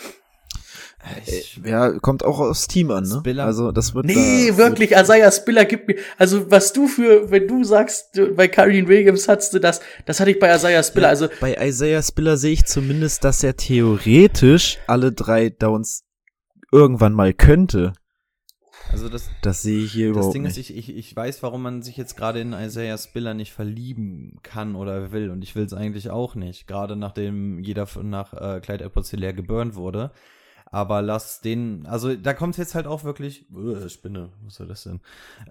Ja, kommt auch aufs Team an, ne? Spiller- Also das wird Nee, da, wirklich, Isaiah Spiller gibt mir, also was du für, wenn du sagst, bei Kyrene Williams hattest du das, das hatte ich bei Isaiah Spiller, also Bei Isaiah Spiller sehe ich zumindest, dass er theoretisch alle drei Downs irgendwann mal könnte. Also das, Das sehe ich hier das überhaupt Ding nicht. ist, ich, ich, ich weiß, warum man sich jetzt gerade in Isaiah Spiller nicht verlieben kann oder will. Und ich will es eigentlich auch nicht. Gerade nachdem jeder von- nach äh, Clyde edwards hilaire geburnt wurde. Aber lass den, also da kommt es jetzt halt auch wirklich, äh, Spinne, was soll das denn?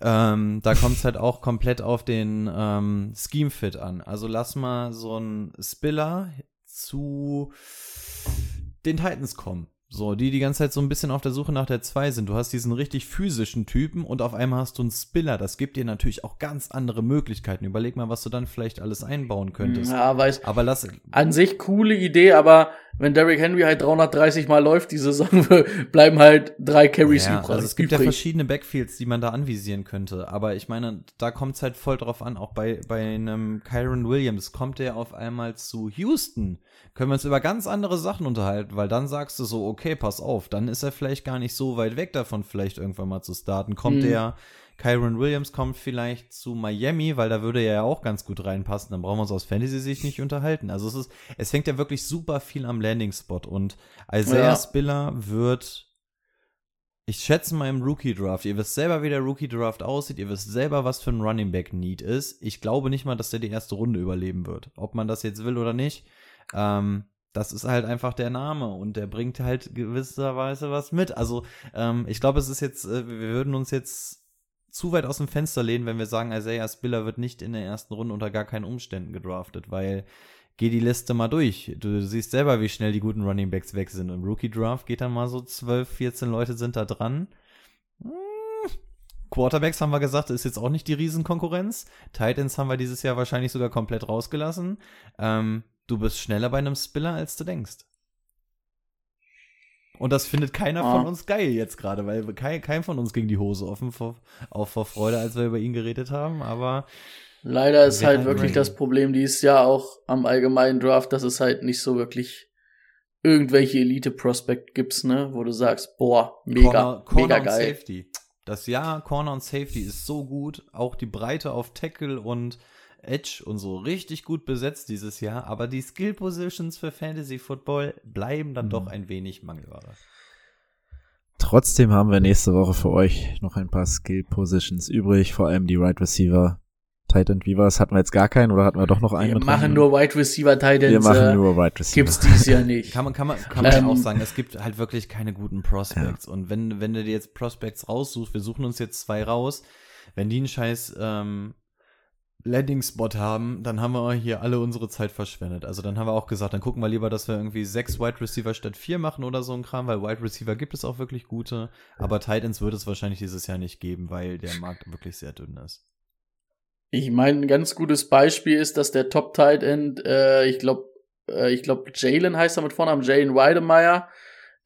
Ähm, da kommt es halt auch komplett auf den ähm, Scheme-Fit an. Also lass mal so ein Spiller zu den Titans kommen. So, die die ganze Zeit so ein bisschen auf der Suche nach der 2 sind. Du hast diesen richtig physischen Typen und auf einmal hast du einen Spiller. Das gibt dir natürlich auch ganz andere Möglichkeiten. Überleg mal, was du dann vielleicht alles einbauen könntest. ja, weiß, Aber lass, an sich coole Idee, aber wenn Derrick Henry halt 330 Mal läuft die Saison, bleiben halt drei Carries Ja, übrig. also es gibt ja übrig. verschiedene Backfields, die man da anvisieren könnte. Aber ich meine, da kommt es halt voll drauf an. Auch bei, bei einem Kyron Williams kommt der auf einmal zu Houston. Können wir uns über ganz andere Sachen unterhalten, weil dann sagst du so, okay, pass auf, dann ist er vielleicht gar nicht so weit weg davon, vielleicht irgendwann mal zu starten. Kommt Mhm. der Kyron Williams kommt vielleicht zu Miami, weil da würde er ja auch ganz gut reinpassen. Dann brauchen wir uns aus Fantasy-Sicht nicht unterhalten. Also es ist, es hängt ja wirklich super viel am Landing-Spot und Isaiah Ja. Spiller wird Ich schätze mal im Rookie-Draft. Ihr wisst selber, wie der Rookie-Draft aussieht. Ihr wisst selber, was für ein Running Back-Need ist. Ich glaube nicht mal, dass der die erste Runde überleben wird. Ob man das jetzt will oder nicht. Ähm, das ist halt einfach der Name und der bringt halt gewisserweise was mit. Also, ähm, ich glaube, es ist jetzt, äh, wir würden uns jetzt zu weit aus dem Fenster lehnen, wenn wir sagen, Isaiah Spiller wird nicht in der ersten Runde unter gar keinen Umständen gedraftet, weil geh die Liste mal durch. Du siehst selber, wie schnell die guten Running Backs weg sind. Im Rookie Draft geht dann mal so 12, 14 Leute sind da dran. Hm. Quarterbacks haben wir gesagt, ist jetzt auch nicht die Riesenkonkurrenz. Titans haben wir dieses Jahr wahrscheinlich sogar komplett rausgelassen. Ähm, du bist schneller bei einem Spiller, als du denkst. Und das findet keiner ah. von uns geil jetzt gerade, weil kein, kein von uns ging die Hose offen vor, auf vor Freude, als wir über ihn geredet haben. Aber Leider ist halt wirklich das Problem dieses Jahr auch am allgemeinen Draft, dass es halt nicht so wirklich irgendwelche Elite-Prospect gibt's, ne, wo du sagst, boah, mega, Corner, Corner mega geil. Safety. Das Jahr Corner und Safety ist so gut, auch die Breite auf Tackle und Edge und so richtig gut besetzt dieses Jahr, aber die Skill Positions für Fantasy Football bleiben dann mhm. doch ein wenig Mangelware. Trotzdem haben wir nächste Woche für euch noch ein paar Skill Positions übrig, vor allem die Right Receiver Tight End, wie war es? Hatten wir jetzt gar keinen oder hatten wir doch noch einen? Wir machen nur Wide Receiver Tight Ends. Wir machen äh, nur Wide Receiver. Gibt's dieses Jahr nicht. kann man, kann man, kann man ähm, auch sagen, es gibt halt wirklich keine guten Prospects. Ja. Und wenn, wenn du dir jetzt Prospects raussuchst, wir suchen uns jetzt zwei raus, wenn die einen scheiß ähm, Landing-Spot haben, dann haben wir hier alle unsere Zeit verschwendet. Also dann haben wir auch gesagt, dann gucken wir lieber, dass wir irgendwie sechs Wide Receiver statt vier machen oder so ein Kram, weil Wide Receiver gibt es auch wirklich gute, aber Titans wird es wahrscheinlich dieses Jahr nicht geben, weil der Markt wirklich sehr dünn ist. Ich meine, ein ganz gutes Beispiel ist, dass der Top Tight End, äh, ich glaube, äh, ich glaube, Jalen heißt er mit Vornamen, Jalen Weidemeyer,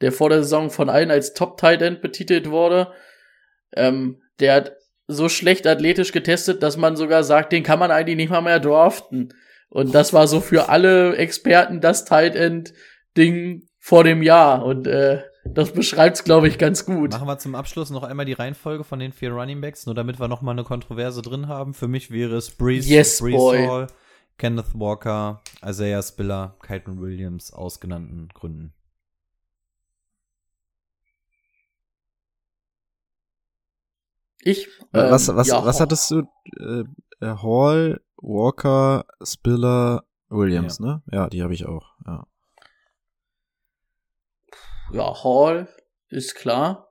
der vor der Saison von allen als Top Tight End betitelt wurde. Ähm, der hat so schlecht athletisch getestet, dass man sogar sagt, den kann man eigentlich nicht mal mehr draften. Und das war so für alle Experten das Tight End Ding vor dem Jahr. Und äh, das beschreibt's, glaube ich, ganz gut. Machen wir zum Abschluss noch einmal die Reihenfolge von den vier Running Backs, nur damit wir noch mal eine Kontroverse drin haben. Für mich wäre es Breeze, yes, Breeze boy. Hall, Kenneth Walker, Isaiah Spiller, Kyton Williams aus genannten Gründen. Ich. Ähm, was, was, ja, was hattest du? Äh, äh, Hall, Walker, Spiller, Williams, ja. ne? Ja, die habe ich auch. Ja ja, Hall ist klar.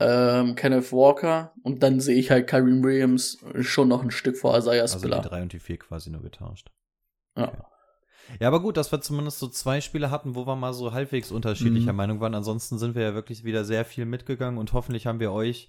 Ähm, Kenneth Walker und dann sehe ich halt Kyrie Williams schon noch ein Stück vor Isaiah Spiller. Also die drei und die vier quasi nur getauscht. Ja. Okay. Ja, aber gut, dass wir zumindest so zwei Spiele hatten, wo wir mal so halbwegs unterschiedlicher mhm. Meinung waren. Ansonsten sind wir ja wirklich wieder sehr viel mitgegangen und hoffentlich haben wir euch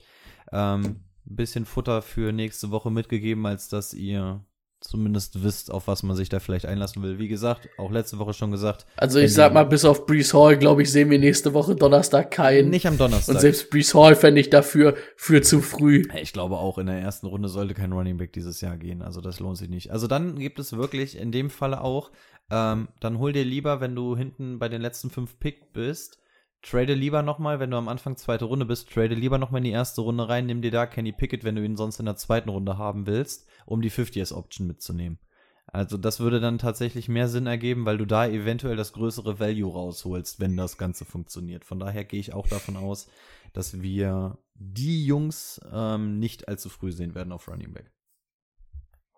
ähm, ein bisschen Futter für nächste Woche mitgegeben, als dass ihr zumindest wisst, auf was man sich da vielleicht einlassen will. Wie gesagt, auch letzte Woche schon gesagt. Also ich sag mal, bis auf Brees Hall, glaube ich, sehen wir nächste Woche Donnerstag keinen. Nicht am Donnerstag. Und selbst Brees Hall fände ich dafür für zu früh. Ich glaube auch, in der ersten Runde sollte kein Running Back dieses Jahr gehen. Also das lohnt sich nicht. Also dann gibt es wirklich in dem Falle auch, ähm, dann hol dir lieber, wenn du hinten bei den letzten fünf Pick bist, Trade lieber nochmal, wenn du am Anfang zweite Runde bist, trade lieber nochmal in die erste Runde rein, nimm dir da Kenny Pickett, wenn du ihn sonst in der zweiten Runde haben willst, um die 50s-Option mitzunehmen. Also das würde dann tatsächlich mehr Sinn ergeben, weil du da eventuell das größere Value rausholst, wenn das Ganze funktioniert. Von daher gehe ich auch davon aus, dass wir die Jungs ähm, nicht allzu früh sehen werden auf Running Back.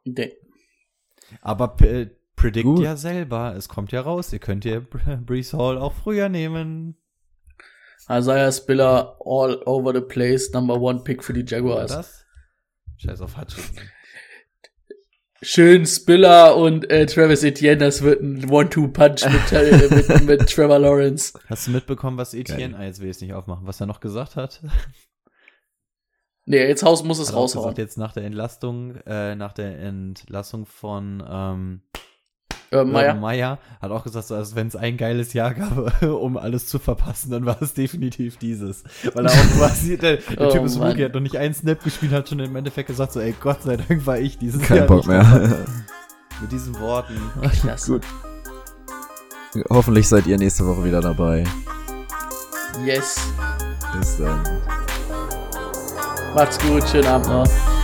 Nee. Aber äh, predict Gut. ja selber, es kommt ja raus, ihr könnt ja Brees Hall auch früher nehmen. Isaiah Spiller all over the place, number one pick für die Jaguars. Das? Scheiß auf Hutchinson. Schön Spiller und äh, Travis Etienne, das wird ein One-Two-Punch mit, äh, mit, mit, Trevor Lawrence. Hast du mitbekommen, was Etienne, ah, jetzt will ich es nicht aufmachen, was er noch gesagt hat? Nee, jetzt Haus muss es raushauen. Gesagt, jetzt nach der Entlastung, äh, nach der Entlassung von ähm, Urban Meyer. Meyer hat auch gesagt, so, also wenn es ein geiles Jahr gab, um alles zu verpassen, dann war es definitiv dieses. Weil er auch quasi, der, der oh, Typ ist Rookie, hat noch nicht einen Snap gespielt, hat schon im Endeffekt gesagt, so, ey, Gott sei Dank war ich dieses Kein Jahr Bock mehr. Mit diesen Worten. Ach, Gut. Hoffentlich seid ihr nächste Woche wieder dabei. Yes. Bis dann. Macht's gut, schönen Abend noch.